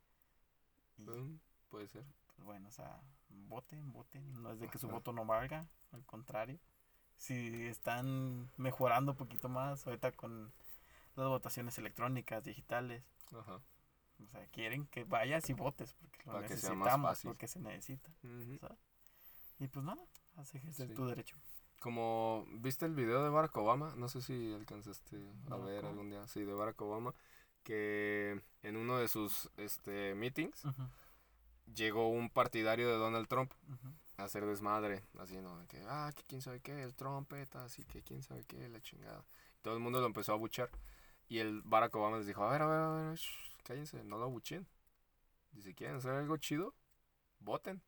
Mm, puede ser. Pues bueno, o sea, voten, voten. No es de que su voto no valga, al contrario si están mejorando un poquito más ahorita con las votaciones electrónicas, digitales. Ajá. O sea, quieren que vayas y votes porque lo necesitamos, porque se necesita. Y pues nada, haz ejercer tu derecho. Como viste el video de Barack Obama, no sé si alcanzaste a ver algún día, sí, de Barack Obama, que en uno de sus este, meetings llegó un partidario de Donald Trump hacer desmadre, así, ¿no? Que, ah, que quién sabe qué, el trompeta, así que quién sabe qué, la chingada. Todo el mundo lo empezó a buchar. Y el Barack Obama les dijo, a ver, a ver, a ver, cállense, no lo abuchen. Dice, ¿quieren hacer algo chido? Voten.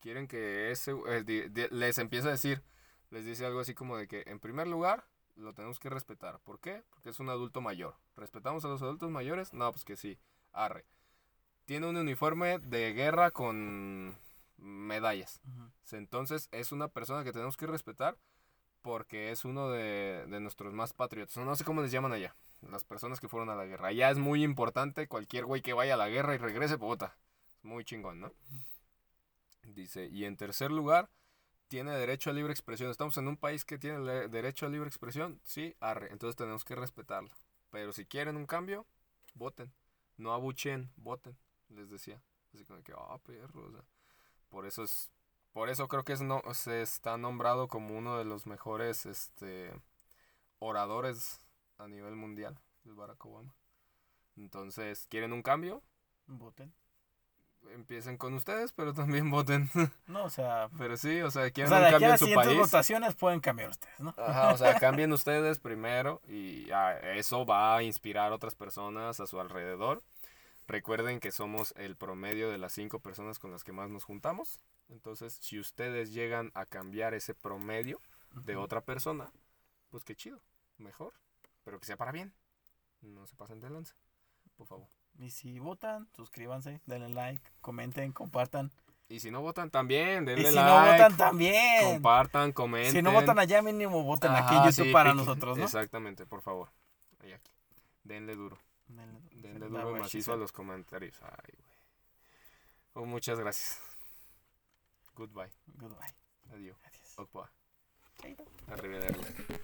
Quieren que ese, eh, les empieza a decir, les dice algo así como de que, en primer lugar, lo tenemos que respetar. ¿Por qué? Porque es un adulto mayor. ¿Respetamos a los adultos mayores? No, pues que sí. Arre. Tiene un uniforme de guerra con medallas. Entonces es una persona que tenemos que respetar porque es uno de, de nuestros más patriotas. No sé cómo les llaman allá. Las personas que fueron a la guerra. Allá es muy importante cualquier güey que vaya a la guerra y regrese, puta. Muy chingón, ¿no? Dice, y en tercer lugar, tiene derecho a libre expresión. Estamos en un país que tiene derecho a libre expresión. Sí, arre. Entonces tenemos que respetarlo. Pero si quieren un cambio, voten. No abuchen, voten. Les decía. Así como que, ah, perro. o sea, por eso es por eso creo que es no, se está nombrado como uno de los mejores este, oradores a nivel mundial, el Barack Obama. Entonces, ¿quieren un cambio? Voten. Empiecen con ustedes, pero también voten. No, o sea, pero sí, o sea, o quieren sea, de un cambio en su país. votaciones pueden cambiar ustedes, ¿no? Ajá, o sea, cambien ustedes primero y ah, eso va a inspirar a otras personas a su alrededor. Recuerden que somos el promedio de las cinco personas con las que más nos juntamos. Entonces, si ustedes llegan a cambiar ese promedio de otra persona, pues qué chido, mejor. Pero que sea para bien. No se pasen de lanza, por favor. Y si votan, suscríbanse, denle like, comenten, compartan. Y si no votan también, Y denle si like. no votan también. Compartan, comenten. Si no votan allá, mínimo voten aquí en YouTube sí, para nosotros, ¿no? Exactamente, por favor. Ahí aquí. Denle duro. Denle duro y macizo a los comentarios. Ay, güey. Oh, muchas gracias. Goodbye. Goodbye. Adiós. Adiós. Okpa. Arrivederci.